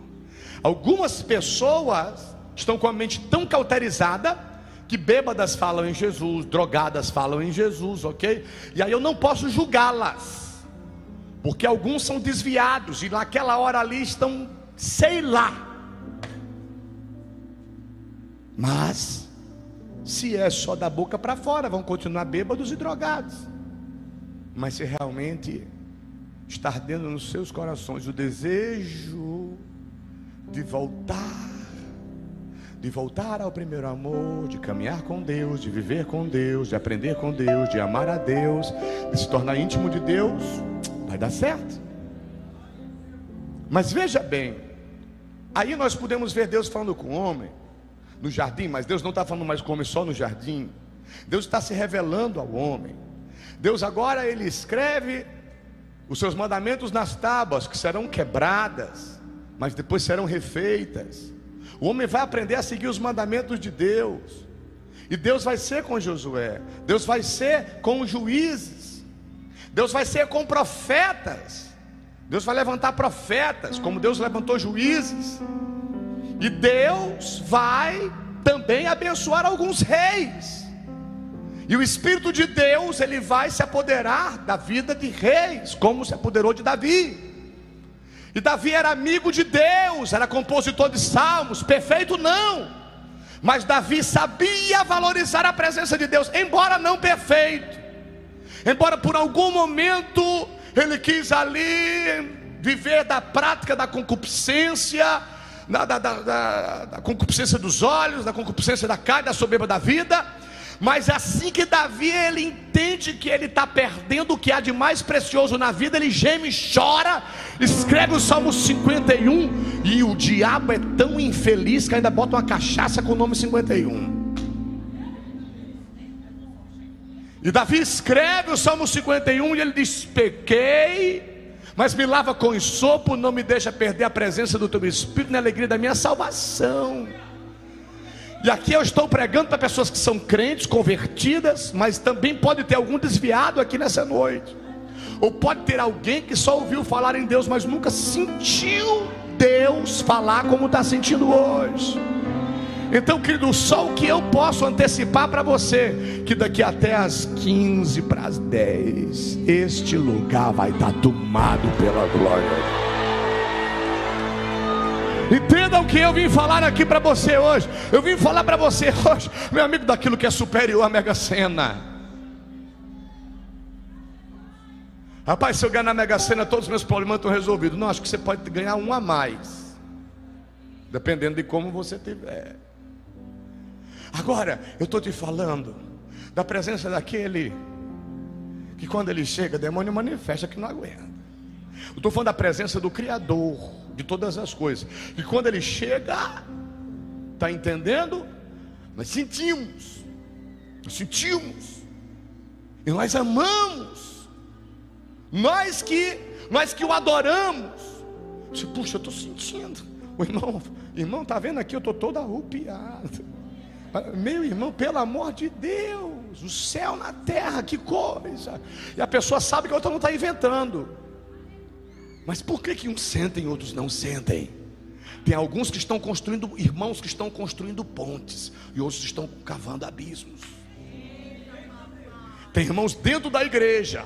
Algumas pessoas estão com a mente tão cauterizada que bêbadas falam em Jesus, drogadas falam em Jesus, ok? E aí eu não posso julgá-las, porque alguns são desviados e naquela hora ali estão, sei lá. Mas, se é só da boca para fora, vão continuar bêbados e drogados. Mas se realmente está ardendo nos seus corações o desejo de voltar de voltar ao primeiro amor, de caminhar com Deus, de viver com Deus, de aprender com Deus, de amar a Deus, de se tornar íntimo de Deus, vai dar certo. Mas veja bem, aí nós podemos ver Deus falando com o homem no jardim, mas Deus não está falando mais com o homem só no jardim. Deus está se revelando ao homem. Deus agora ele escreve os seus mandamentos nas tábuas que serão quebradas, mas depois serão refeitas. O homem vai aprender a seguir os mandamentos de Deus. E Deus vai ser com Josué. Deus vai ser com os juízes. Deus vai ser com profetas. Deus vai levantar profetas, como Deus levantou juízes. E Deus vai também abençoar alguns reis. E o Espírito de Deus, ele vai se apoderar da vida de reis, como se apoderou de Davi. E Davi era amigo de Deus, era compositor de salmos, perfeito não. Mas Davi sabia valorizar a presença de Deus, embora não perfeito. Embora por algum momento ele quis ali viver da prática da concupiscência, da, da, da, da concupiscência dos olhos, da concupiscência da carne, da soberba da vida mas assim que Davi ele entende que ele está perdendo o que há de mais precioso na vida, ele geme, chora, escreve o Salmo 51 e o diabo é tão infeliz que ainda bota uma cachaça com o nome 51. E Davi escreve o Salmo 51 e ele diz: Pequei, mas me lava com ensopo, não me deixa perder a presença do teu Espírito na alegria da minha salvação. E aqui eu estou pregando para pessoas que são crentes, convertidas, mas também pode ter algum desviado aqui nessa noite. Ou pode ter alguém que só ouviu falar em Deus, mas nunca sentiu Deus falar como está sentindo hoje. Então, querido, só o que eu posso antecipar para você, que daqui até as 15 para as 10, este lugar vai estar tá tomado pela glória. Entenda o que eu vim falar aqui para você hoje. Eu vim falar para você hoje, meu amigo, daquilo que é superior à Mega Sena. Rapaz, se eu ganhar na Mega Sena, todos os meus problemas estão resolvidos. Não, acho que você pode ganhar um a mais. Dependendo de como você tiver. Agora, eu estou te falando da presença daquele que quando ele chega, demônio manifesta que não aguenta. Eu estou falando da presença do Criador de todas as coisas. E quando ele chega, Está entendendo? Nós sentimos, nós sentimos, e nós amamos, nós que, nós que o adoramos. Puxa, eu estou sentindo. O irmão, irmão, tá vendo aqui? Eu estou todo arrupiado. Meu irmão, pelo amor de Deus, o céu na terra, que coisa. E a pessoa sabe que a outra não está inventando. Mas por que, que uns sentem e outros não sentem? Tem alguns que estão construindo, irmãos que estão construindo pontes, e outros estão cavando abismos. Tem irmãos dentro da igreja,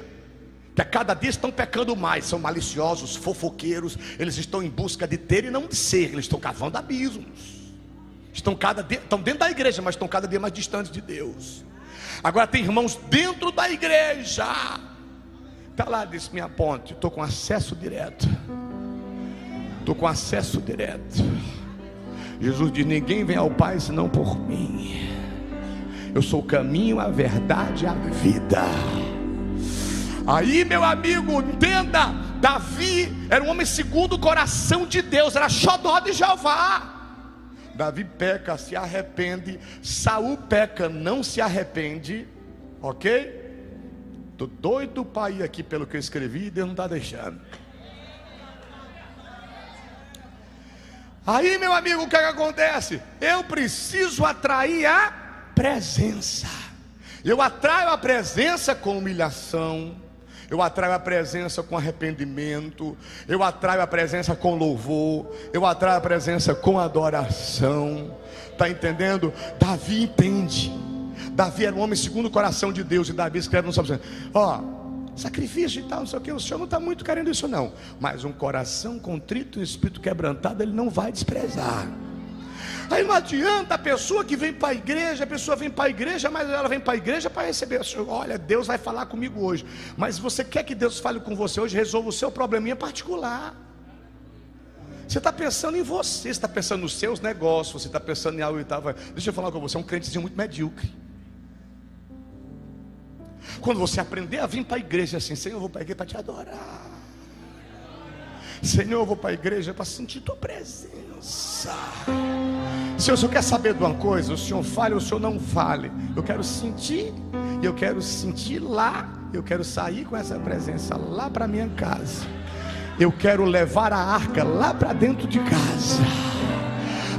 que a cada dia estão pecando mais, são maliciosos, fofoqueiros, eles estão em busca de ter e não de ser, eles estão cavando abismos. Estão, cada dia, estão dentro da igreja, mas estão cada dia mais distantes de Deus. Agora tem irmãos dentro da igreja Está lá, disse minha ponte. Estou com acesso direto. Estou com acesso direto. Jesus diz: Ninguém vem ao Pai senão por mim. Eu sou o caminho, a verdade e a vida. Aí, meu amigo, entenda: Davi era um homem segundo o coração de Deus, era xodó de Jeová. Davi peca, se arrepende. Saul peca, não se arrepende. Ok? Estou doido para ir aqui pelo que eu escrevi e Deus não está deixando. Aí, meu amigo, o que, é que acontece? Eu preciso atrair a presença. Eu atraio a presença com humilhação. Eu atraio a presença com arrependimento. Eu atraio a presença com louvor. Eu atraio a presença com adoração. Está entendendo? Davi entende. Davi era um homem segundo o coração de Deus, e Davi escreve no Salmo: Ó, sacrifício e tal, não sei o que, o Senhor não está muito querendo isso, não. Mas um coração contrito e um espírito quebrantado, ele não vai desprezar. Aí não adianta a pessoa que vem para a igreja, a pessoa vem para a igreja, mas ela vem para a igreja para receber. Olha, Deus vai falar comigo hoje. Mas você quer que Deus fale com você hoje, resolva o seu probleminha particular. Você está pensando em você, você está pensando nos seus negócios, você está pensando em algo e tal. Deixa eu falar com você, é um crentezinho muito medíocre. Quando você aprender a vir para a igreja assim, Senhor, eu vou para a igreja para te adorar. Senhor, eu vou para a igreja para sentir tua presença. Senhor, o Senhor quer saber de uma coisa? O Senhor fale ou o Senhor não fale. Eu quero sentir, eu quero sentir lá. Eu quero sair com essa presença lá para minha casa. Eu quero levar a arca lá para dentro de casa.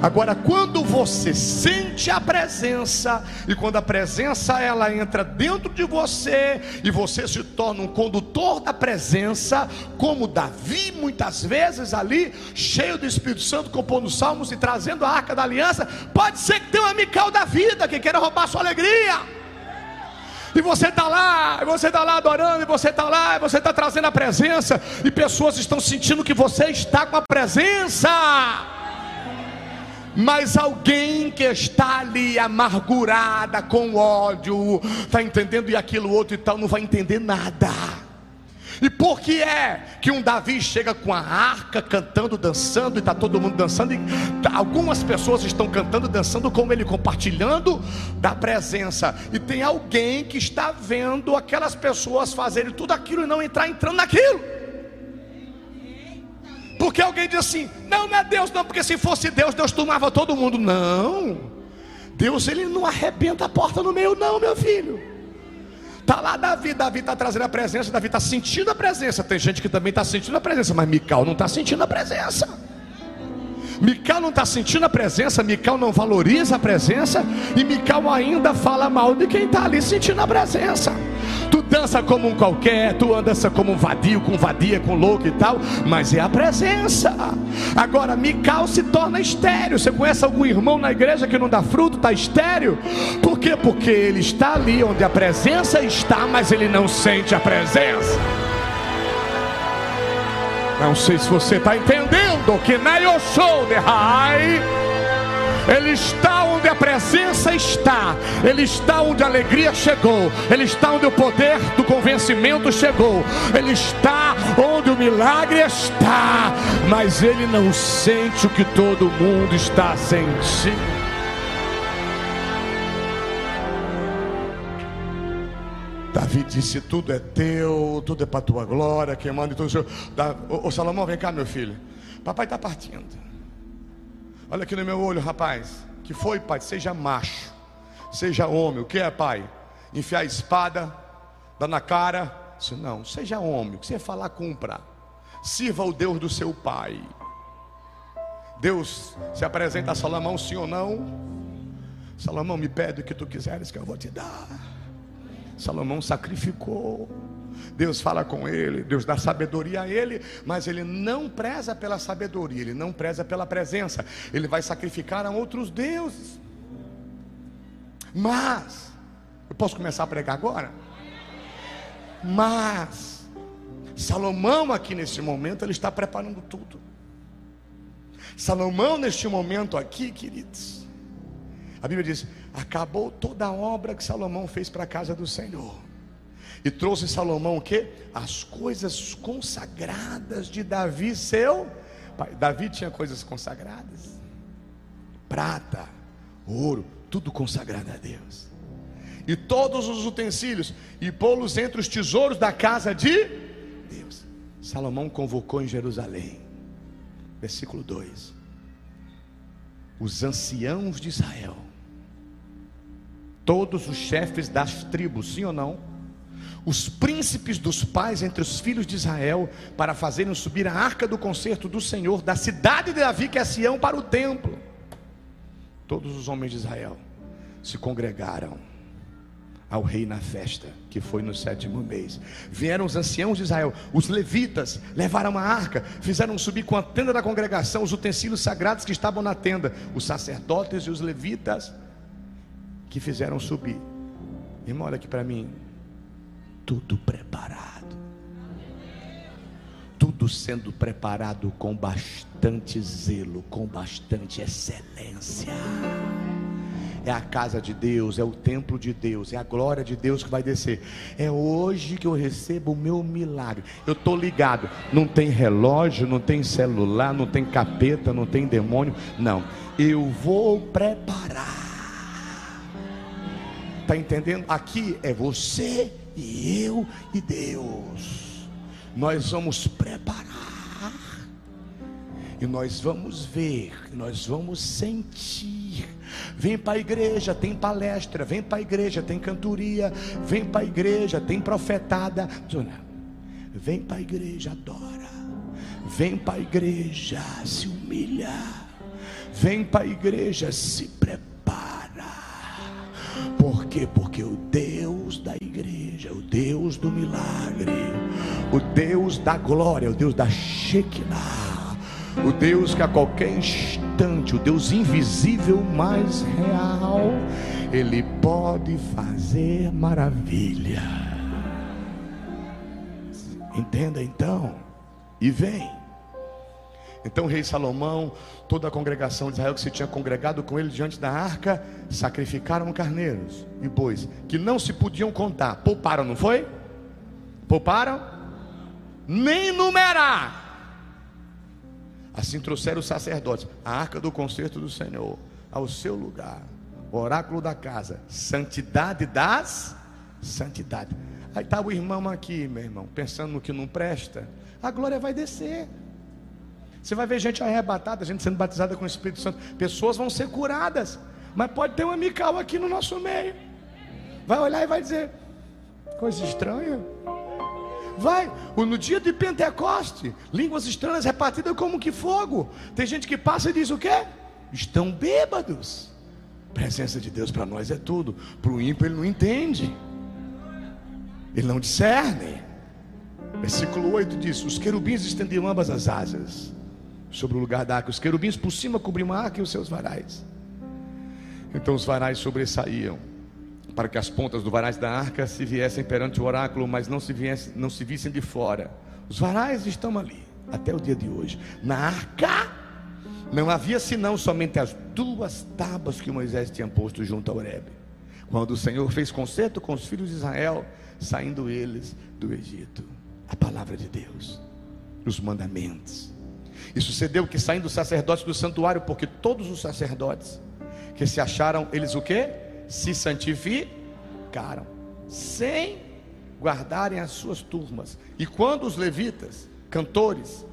Agora, quando você sente a presença, e quando a presença ela entra dentro de você, e você se torna um condutor da presença, como Davi muitas vezes ali, cheio do Espírito Santo, compondo salmos e trazendo a arca da aliança, pode ser que tenha um amical da vida que queira roubar sua alegria. E você está lá, e você está lá adorando, e você está lá, e você está trazendo a presença, e pessoas estão sentindo que você está com a presença. Mas alguém que está ali amargurada, com ódio, está entendendo e aquilo outro e tal, não vai entender nada. E por que é que um Davi chega com a arca cantando, dançando, e está todo mundo dançando, e tá, algumas pessoas estão cantando, dançando, como ele compartilhando da presença, e tem alguém que está vendo aquelas pessoas fazerem tudo aquilo e não entrar entrando naquilo. Porque alguém diz assim: não, não é Deus, não, porque se fosse Deus, Deus tomava todo mundo. Não, Deus ele não arrebenta a porta no meio, não, meu filho. Está lá Davi, Davi está trazendo a presença, Davi está sentindo a presença. Tem gente que também está sentindo a presença, mas Mical não está sentindo a presença. Mical não está sentindo a presença, Mical não valoriza a presença, e Mical ainda fala mal de quem está ali sentindo a presença. Tu dança como um qualquer, tu dança como um vadio, com vadia, com louco e tal, mas é a presença. Agora, Mical se torna estéreo. Você conhece algum irmão na igreja que não dá fruto, está estéreo? Por quê? Porque ele está ali onde a presença está, mas ele não sente a presença. Não sei se você está entendendo que nem eu sou de. Ele está onde a presença está, Ele está onde a alegria chegou, Ele está onde o poder do convencimento chegou, Ele está onde o milagre está, mas Ele não sente o que todo mundo está sentindo. Davi disse: Tudo é teu, tudo é para tua glória, quem manda tudo. Ô Salomão, vem cá, meu filho. Papai está partindo. Olha aqui no meu olho, rapaz. Que foi, pai? Seja macho, seja homem. O que é, pai? Enfiar a espada, dar na cara. Disse, não, seja homem. O que você falar, cumpra. Sirva o Deus do seu pai. Deus se apresenta a Salomão, sim ou não? Salomão, me pede o que tu quiseres que eu vou te dar. Salomão sacrificou. Deus fala com ele, Deus dá sabedoria a ele, mas ele não preza pela sabedoria, ele não preza pela presença, ele vai sacrificar a outros deuses. Mas, eu posso começar a pregar agora? Mas, Salomão aqui nesse momento, ele está preparando tudo. Salomão neste momento aqui, queridos, a Bíblia diz: acabou toda a obra que Salomão fez para a casa do Senhor. E trouxe Salomão o que? As coisas consagradas de Davi, seu pai. Davi tinha coisas consagradas: prata, ouro, tudo consagrado a Deus. E todos os utensílios, e pô-los entre os tesouros da casa de Deus. Salomão convocou em Jerusalém. Versículo 2. Os anciãos de Israel, todos os chefes das tribos, sim ou não? Os príncipes dos pais entre os filhos de Israel, para fazerem subir a arca do concerto do Senhor, da cidade de Davi, que é Sião, para o templo. Todos os homens de Israel se congregaram ao rei na festa, que foi no sétimo mês. Vieram os anciãos de Israel, os levitas, levaram a arca, fizeram subir com a tenda da congregação os utensílios sagrados que estavam na tenda, os sacerdotes e os levitas que fizeram subir. Irmão, olha aqui para mim tudo preparado. Tudo sendo preparado com bastante zelo, com bastante excelência. É a casa de Deus, é o templo de Deus, é a glória de Deus que vai descer. É hoje que eu recebo o meu milagre. Eu estou ligado. Não tem relógio, não tem celular, não tem capeta, não tem demônio. Não. Eu vou preparar. Está entendendo? Aqui é você e eu e Deus. Nós vamos preparar. E nós vamos ver, nós vamos sentir. Vem para a igreja, tem palestra. Vem para a igreja, tem cantoria. Vem para a igreja, tem profetada. Vem para a igreja, adora. Vem para a igreja, se humilha. Vem para a igreja, se prepara. Por quê? Porque o Deus Deus do milagre, o Deus da glória, o Deus da Shekinah, o Deus que a qualquer instante, o Deus invisível mais real, Ele pode fazer maravilha. Entenda então, e vem. Então o rei Salomão, toda a congregação de Israel que se tinha congregado com ele diante da arca, sacrificaram carneiros e bois, que não se podiam contar. Pouparam, não foi? Pouparam? Nem numerar. Assim trouxeram os sacerdotes, a arca do concerto do Senhor, ao seu lugar, oráculo da casa, santidade das santidade. Aí está o irmão aqui, meu irmão, pensando no que não presta, a glória vai descer. Você vai ver gente arrebatada, gente sendo batizada com o Espírito Santo. Pessoas vão ser curadas. Mas pode ter um amical aqui no nosso meio. Vai olhar e vai dizer: coisa estranha. Vai, no dia de Pentecoste, línguas estranhas repartidas como que fogo. Tem gente que passa e diz o quê? Estão bêbados. Presença de Deus para nós é tudo. Para o ímpio ele não entende. Ele não discerne. Versículo 8 diz: Os querubins estendiam ambas as asas sobre o lugar da arca. Os querubins por cima cobriam a arca e os seus varais. Então os varais sobressaíam, para que as pontas do varais da arca se viessem perante o oráculo, mas não se, viessem, não se vissem de fora. Os varais estão ali, até o dia de hoje. Na arca não havia senão somente as duas tábuas que Moisés tinha posto junto ao Horebe. Quando o Senhor fez concerto com os filhos de Israel, saindo eles do Egito. A palavra de Deus, os mandamentos e sucedeu que saindo os sacerdotes do santuário, porque todos os sacerdotes que se acharam, eles o que? Se santificaram, sem guardarem as suas turmas. E quando os levitas, cantores,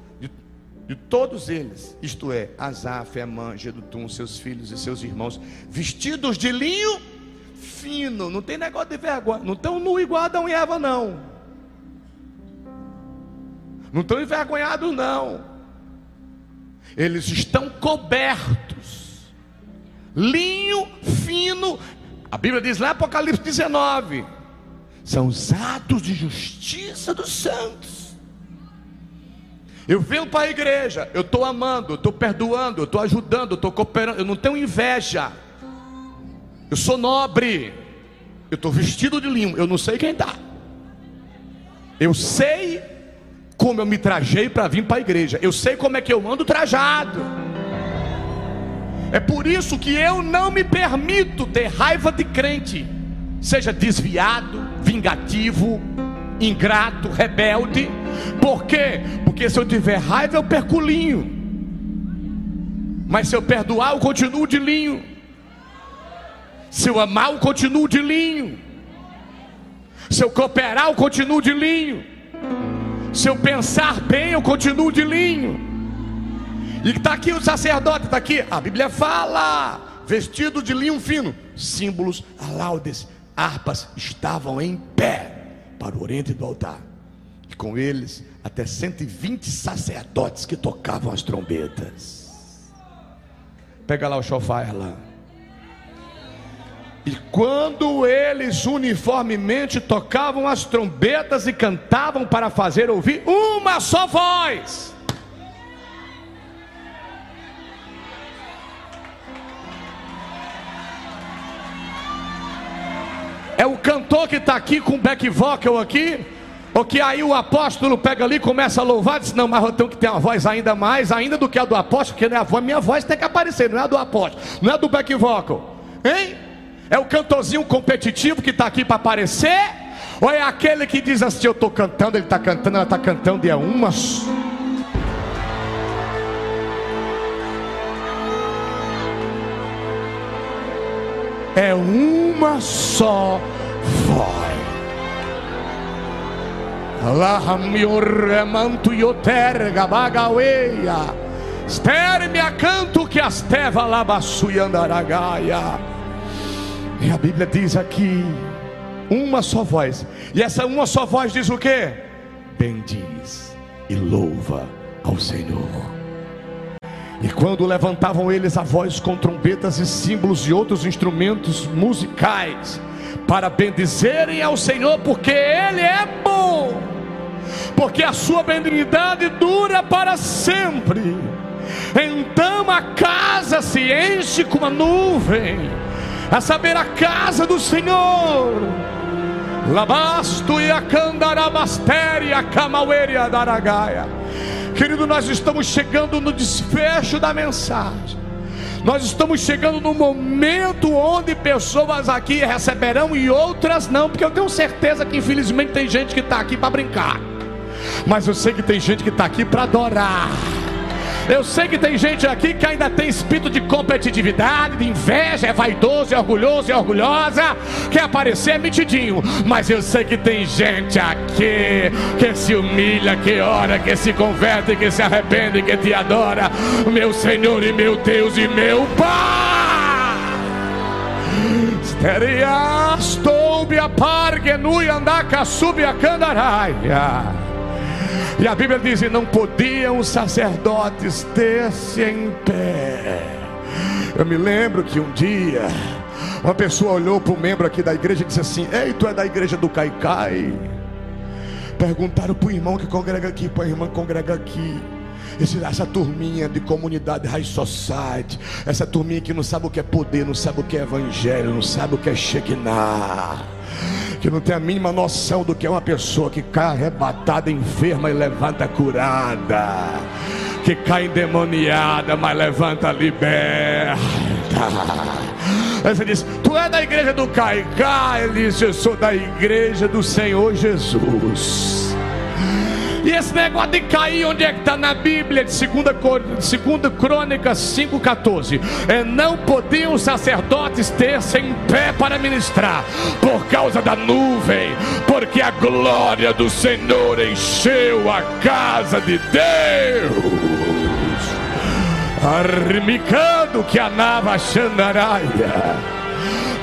de, todos eles, isto é, Asaf, Emã, Gedutum, seus filhos e seus irmãos, vestidos de linho fino, não tem negócio de vergonha, não estão nu igual Adão e Eva, não. Não estão envergonhados, não. Eles estão cobertos, linho fino. A Bíblia diz lá Apocalipse 19: são os atos de justiça dos santos. Eu venho para a igreja, eu estou amando, eu estou perdoando, eu estou ajudando, eu estou cooperando, eu não tenho inveja. Eu sou nobre, eu estou vestido de linho, eu não sei quem está. Eu sei como eu me trajei para vir para a igreja, eu sei como é que eu ando trajado. É por isso que eu não me permito ter raiva de crente, seja desviado, vingativo, ingrato, rebelde. Por quê? Porque se eu tiver raiva, eu perco o linho. Mas se eu perdoar, eu continuo de linho. Se eu amar, eu continuo de linho. Se eu cooperar, eu continuo de linho. Se eu pensar bem, eu continuo de linho. E está aqui o sacerdote, está aqui. A Bíblia fala: vestido de linho fino, símbolos, alaudes, harpas estavam em pé para o oriente do altar. E com eles até 120 sacerdotes que tocavam as trombetas. Pega lá o chofar lá. E quando eles uniformemente tocavam as trombetas e cantavam para fazer ouvir uma só voz. É o cantor que está aqui com back vocal aqui. Ou que aí o apóstolo pega ali, começa a louvar, diz: Não, mas eu tenho que ter uma voz ainda mais, ainda do que a do apóstolo, porque é a minha voz tem que aparecer, não é a do apóstolo, não é a do back vocal, hein? É o cantorzinho competitivo que está aqui para aparecer? Ou é aquele que diz assim: Eu estou cantando, ele está cantando, ela está cantando, e é uma. É uma só voz. Sterme a canto que asteva labassuyandaragaia. E a Bíblia diz aqui, uma só voz. E essa uma só voz diz o que? Bendiz e louva ao Senhor. E quando levantavam eles a voz com trombetas e símbolos e outros instrumentos musicais, para bendizerem ao Senhor, porque Ele é bom, porque a sua benignidade dura para sempre. Então a casa se enche com a nuvem, a saber, a casa do Senhor. Labasto e a candarabastéria, camaueria da aragaia Querido, nós estamos chegando no desfecho da mensagem. Nós estamos chegando no momento onde pessoas aqui receberão e outras não, porque eu tenho certeza que infelizmente tem gente que está aqui para brincar, mas eu sei que tem gente que está aqui para adorar. Eu sei que tem gente aqui que ainda tem espírito de competitividade, de inveja, é vaidoso, é orgulhoso, é orgulhosa, quer aparecer metidinho. Mas eu sei que tem gente aqui que se humilha, que ora, que se converte, que se arrepende, que te adora, meu Senhor e meu Deus e meu Pai. Sterias toube a pargue nui andaca sube a candaraia. E a Bíblia diz: e não podiam os sacerdotes ter-se em pé. Eu me lembro que um dia uma pessoa olhou para um membro aqui da igreja e disse assim: Ei, tu é da igreja do Caicai? Perguntaram para o irmão que congrega aqui, para a irmã que congrega aqui. Esse, essa turminha de comunidade high society, essa turminha que não sabe o que é poder, não sabe o que é evangelho, não sabe o que é Shekinah que não tem a mínima noção do que é uma pessoa que cai arrebatada, enferma e levanta curada, que cai endemoniada, mas levanta liberta. Aí você diz: Tu é da igreja do Caicá? Ele disse: Eu sou da igreja do Senhor Jesus. E esse negócio de cair, onde é que está na Bíblia? De 2 segunda Crônicas 5,14. É, não podiam os sacerdotes ter-se pé para ministrar, por causa da nuvem, porque a glória do Senhor encheu a casa de Deus. Armicando que a nava xandaraia.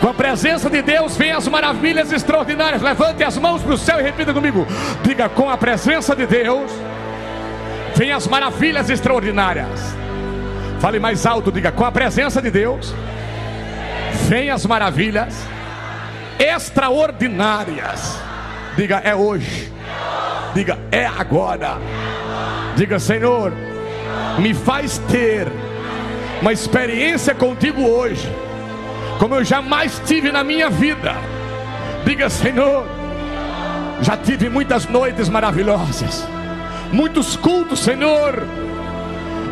Com a presença de Deus vem as maravilhas extraordinárias. Levante as mãos para o céu e repita comigo. Diga: com a presença de Deus vem as maravilhas extraordinárias. Fale mais alto, diga: com a presença de Deus vem as maravilhas extraordinárias. Diga: é hoje. Diga: é agora. Diga: Senhor, me faz ter uma experiência contigo hoje como eu jamais tive na minha vida. Diga, Senhor, já tive muitas noites maravilhosas, muitos cultos, Senhor,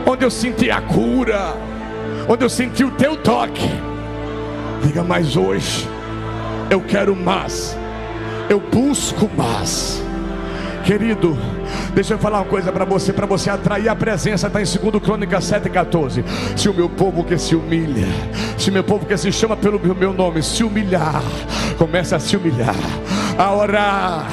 onde eu senti a cura, onde eu senti o teu toque. Diga, mas hoje eu quero mais, eu busco mais. Querido, deixa eu falar uma coisa para você, para você atrair a presença, está em 2 Crônica 7,14. Se o meu povo que se humilha, se o meu povo que se chama pelo meu nome, se humilhar, começa a se humilhar, a orar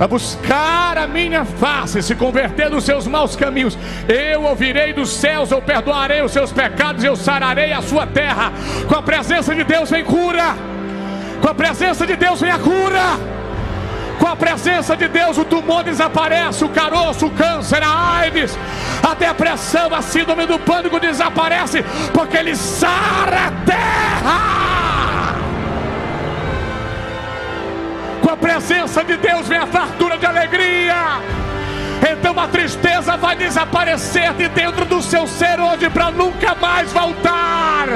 a buscar a minha face, se converter dos seus maus caminhos, eu ouvirei dos céus, eu perdoarei os seus pecados, eu sararei a sua terra. Com a presença de Deus vem cura, com a presença de Deus vem a cura. Com a presença de Deus, o tumor desaparece, o caroço, o câncer, a AIDS, a depressão, a síndrome do pânico desaparece, porque Ele sara a terra. Com a presença de Deus vem a fartura de alegria. Então a tristeza vai desaparecer de dentro do seu ser hoje para nunca mais voltar.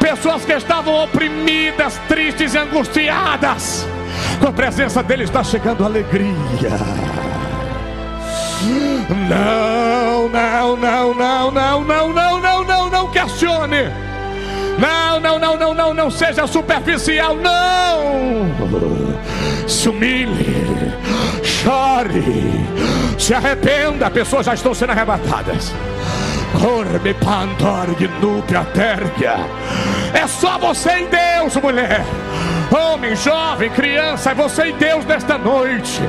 Pessoas que estavam oprimidas, tristes e angustiadas com a presença dele está chegando alegria. Não, não, não, não, não, não, não, não, não, não questione. Não, não, não, não, não, não seja superficial, não. Se humilhe, chore, se arrependa. Pessoas já estão sendo arrebatadas. Corme pandor gnupia tergia. É só você e Deus, mulher. Homem, jovem, criança, é você e Deus nesta noite.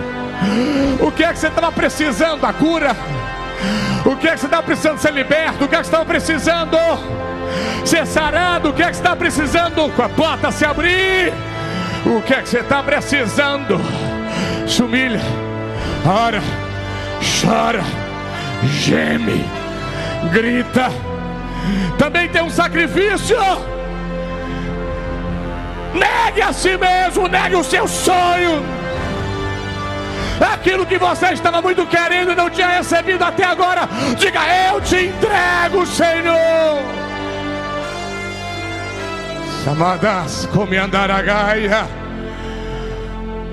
O que é que você estava precisando? A cura? O que é que você estava precisando ser liberto? O que é que você estava precisando? Ser sarado? O que é que você está precisando? Com a porta se abrir? O que é que você está precisando? Se humilha, ora, chora, geme, grita. Também tem um sacrifício. Negue a si mesmo, negue o seu sonho. Aquilo que você estava muito querendo e não tinha recebido até agora, diga: Eu te entrego, Senhor. Samadas, come andar a gaia.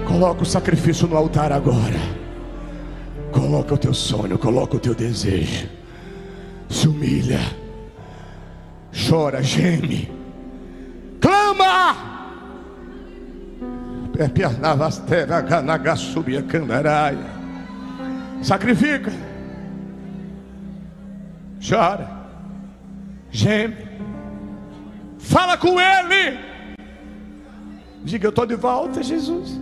Coloca o sacrifício no altar agora. Coloca o teu sonho, coloca o teu desejo. Se humilha, chora, geme, clama. Sacrifica. Chora. Geme. Fala com Ele. Diga: Eu estou de volta, Jesus.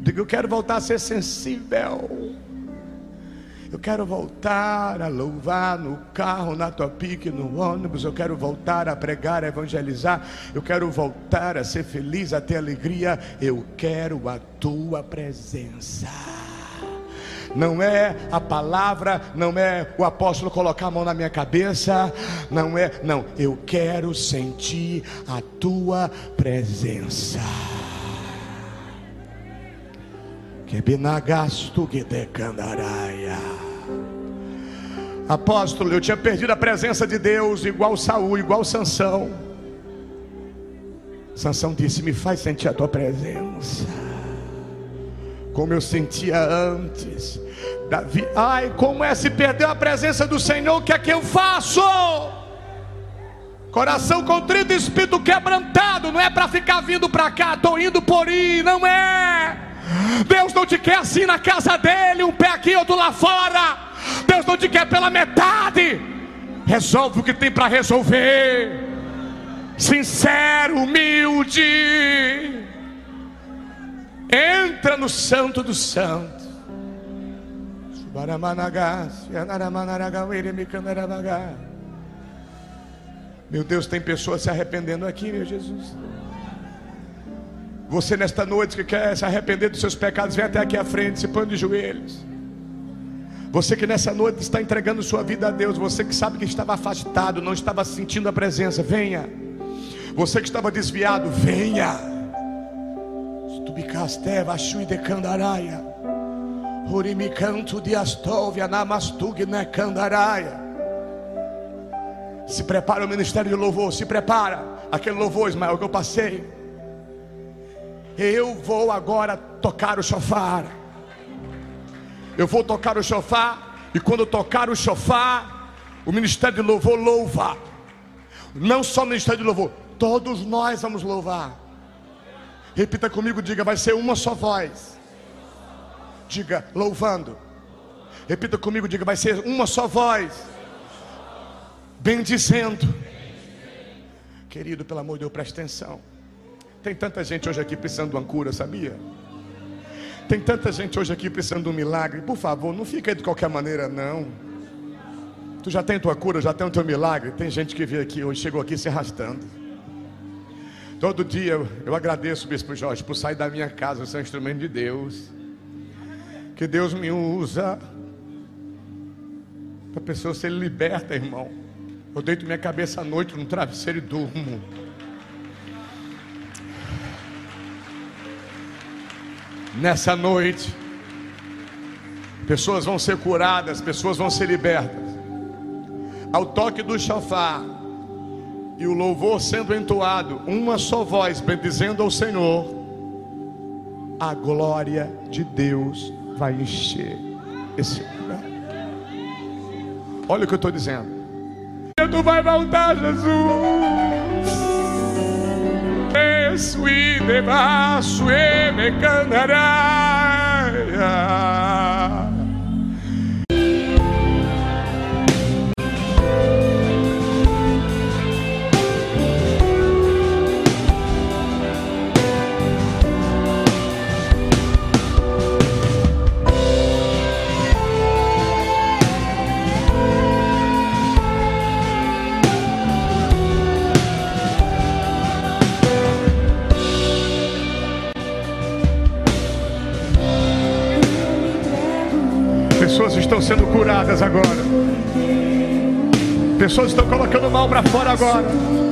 Diga: Eu quero voltar a ser sensível. Eu quero voltar a louvar no carro, na tua pique, no ônibus. Eu quero voltar a pregar, a evangelizar. Eu quero voltar a ser feliz, a ter alegria. Eu quero a tua presença. Não é a palavra, não é o apóstolo colocar a mão na minha cabeça, não é, não, eu quero sentir a tua presença. Apóstolo, eu tinha perdido a presença de Deus, igual Saul, igual Sansão. Sansão disse: Me faz sentir a tua presença, como eu sentia antes. Davi, ai, como é se perder a presença do Senhor, o que é que eu faço? Coração contrito, espírito quebrantado, não é para ficar vindo para cá, estou indo por ir, não é. Deus não te quer assim na casa dele, um pé aqui, outro lá fora. Deus não te quer pela metade. Resolve o que tem para resolver. Sincero, humilde. Entra no Santo dos Santos. Meu Deus, tem pessoas se arrependendo aqui, meu Jesus. Você nesta noite que quer se arrepender dos seus pecados, vem até aqui à frente, se põe de joelhos. Você que nessa noite está entregando sua vida a Deus, você que sabe que estava afastado, não estava sentindo a presença, venha. Você que estava desviado, venha. Stubicasteva, Shui de Candaraia. Urimicanto de Astovia, Namastug Necandaraia. Se prepara o ministério de louvor, se prepara. Aquele louvor, Ismael, que eu passei. Eu vou agora tocar o chofar. Eu vou tocar o chofar. E quando tocar o chofar, o ministério de louvor louva. Não só o ministério de louvor, todos nós vamos louvar. Repita comigo, diga, vai ser uma só voz. Diga, louvando. Repita comigo, diga, vai ser uma só voz. Bendizendo. Querido, pelo amor de Deus, preste atenção. Tem tanta gente hoje aqui precisando de uma cura, sabia? Tem tanta gente hoje aqui precisando de um milagre. Por favor, não fica aí de qualquer maneira, não. Tu já tem tua cura, já tem o teu milagre. Tem gente que veio aqui hoje, chegou aqui se arrastando. Todo dia eu agradeço, Bispo Jorge, por sair da minha casa, ser um instrumento de Deus. Que Deus me usa para a pessoa ser liberta, irmão. Eu deito minha cabeça à noite no travesseiro e durmo. Nessa noite. Pessoas vão ser curadas, pessoas vão ser libertas. Ao toque do chofar e o louvor sendo entoado, uma só voz bendizendo ao Senhor, a glória de Deus vai encher esse lugar. Olha o que eu estou dizendo. Tu vai voltar, Jesus sui debaixo e me cantará. estão sendo curadas agora. Pessoas estão colocando mal para fora agora.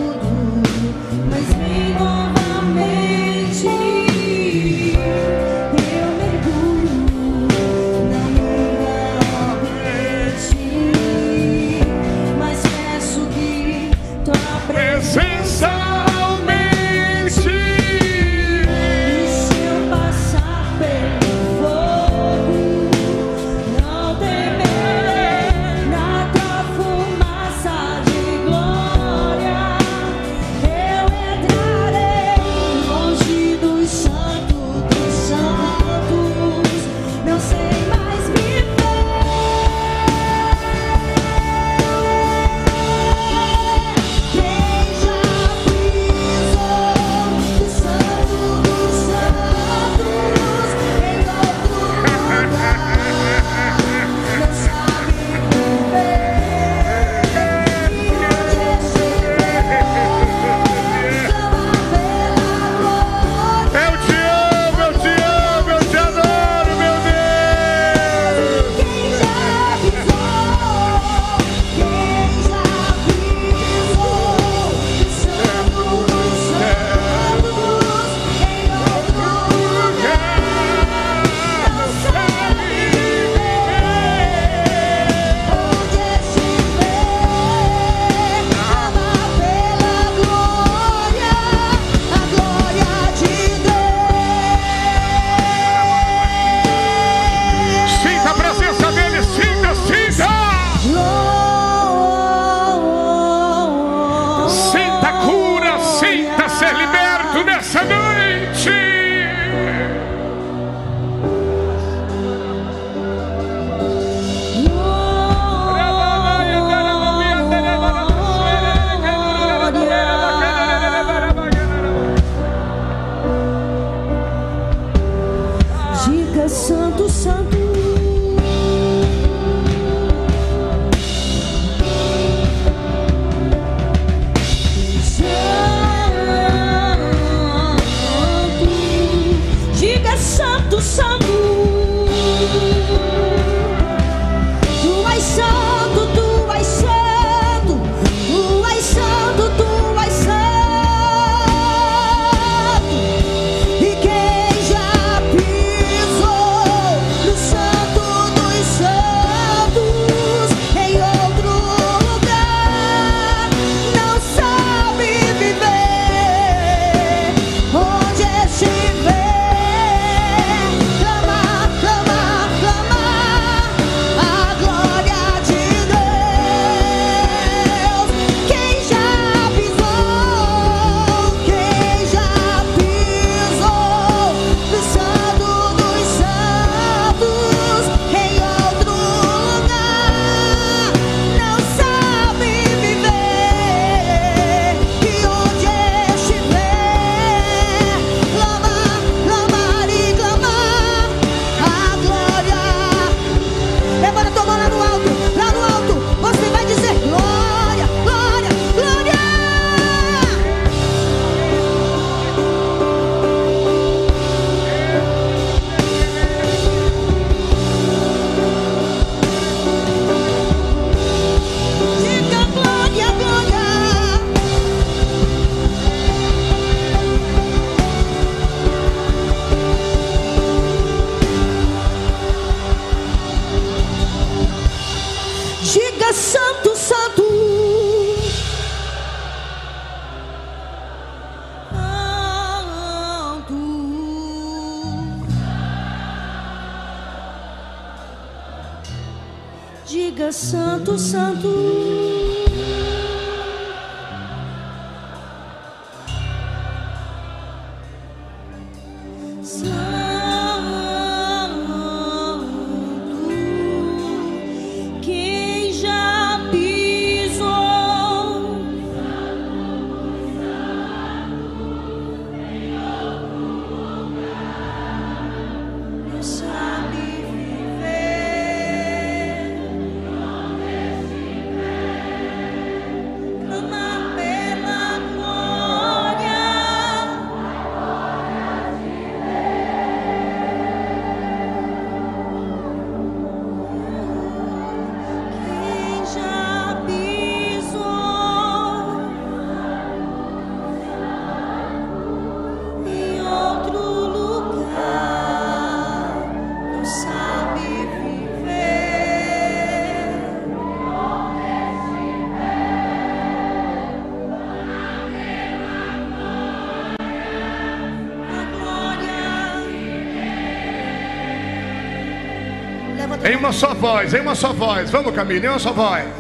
Uma só voz, em uma só voz. Vamos, Camila, em uma só voz.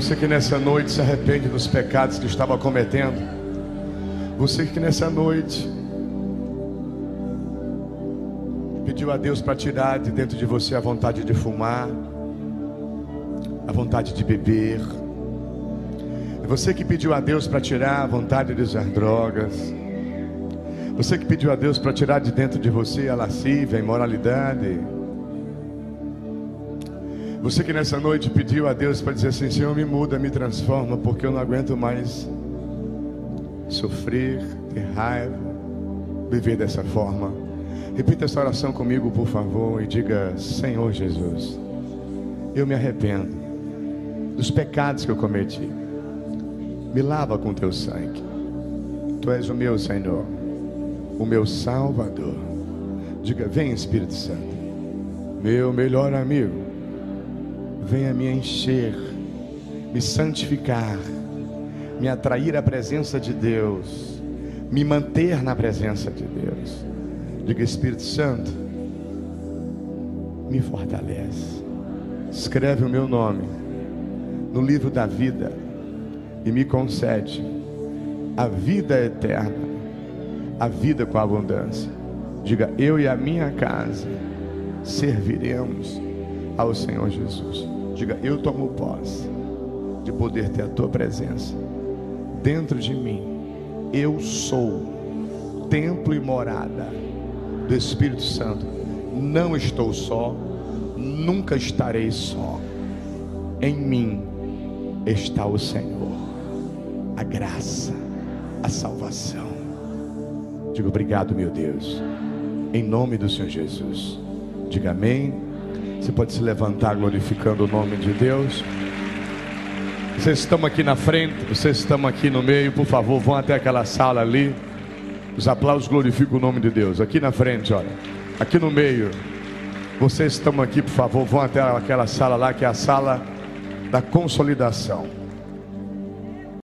Você que nessa noite se arrepende dos pecados que estava cometendo. Você que nessa noite pediu a Deus para tirar de dentro de você a vontade de fumar, a vontade de beber. Você que pediu a Deus para tirar a vontade de usar drogas. Você que pediu a Deus para tirar de dentro de você a lascívia, a imoralidade. Você que nessa noite pediu a Deus para dizer assim: Senhor, me muda, me transforma, porque eu não aguento mais sofrer, ter raiva, viver dessa forma. Repita essa oração comigo, por favor, e diga: Senhor Jesus, eu me arrependo dos pecados que eu cometi. Me lava com teu sangue. Tu és o meu Senhor, o meu Salvador. Diga: Vem, Espírito Santo, meu melhor amigo venha me encher, me santificar, me atrair à presença de Deus, me manter na presença de Deus. Diga, Espírito Santo, me fortalece, escreve o meu nome no livro da vida e me concede a vida eterna, a vida com abundância. Diga, eu e a minha casa serviremos ao Senhor Jesus. Diga, eu tomo posse de poder ter a tua presença dentro de mim. Eu sou templo e morada do Espírito Santo. Não estou só, nunca estarei só. Em mim está o Senhor, a graça, a salvação. Diga obrigado, meu Deus, em nome do Senhor Jesus. Diga amém. Você pode se levantar glorificando o nome de Deus. Vocês estão aqui na frente, vocês estão aqui no meio, por favor, vão até aquela sala ali. Os aplausos glorificam o nome de Deus. Aqui na frente, olha. Aqui no meio. Vocês estão aqui, por favor, vão até aquela sala lá, que é a sala da consolidação.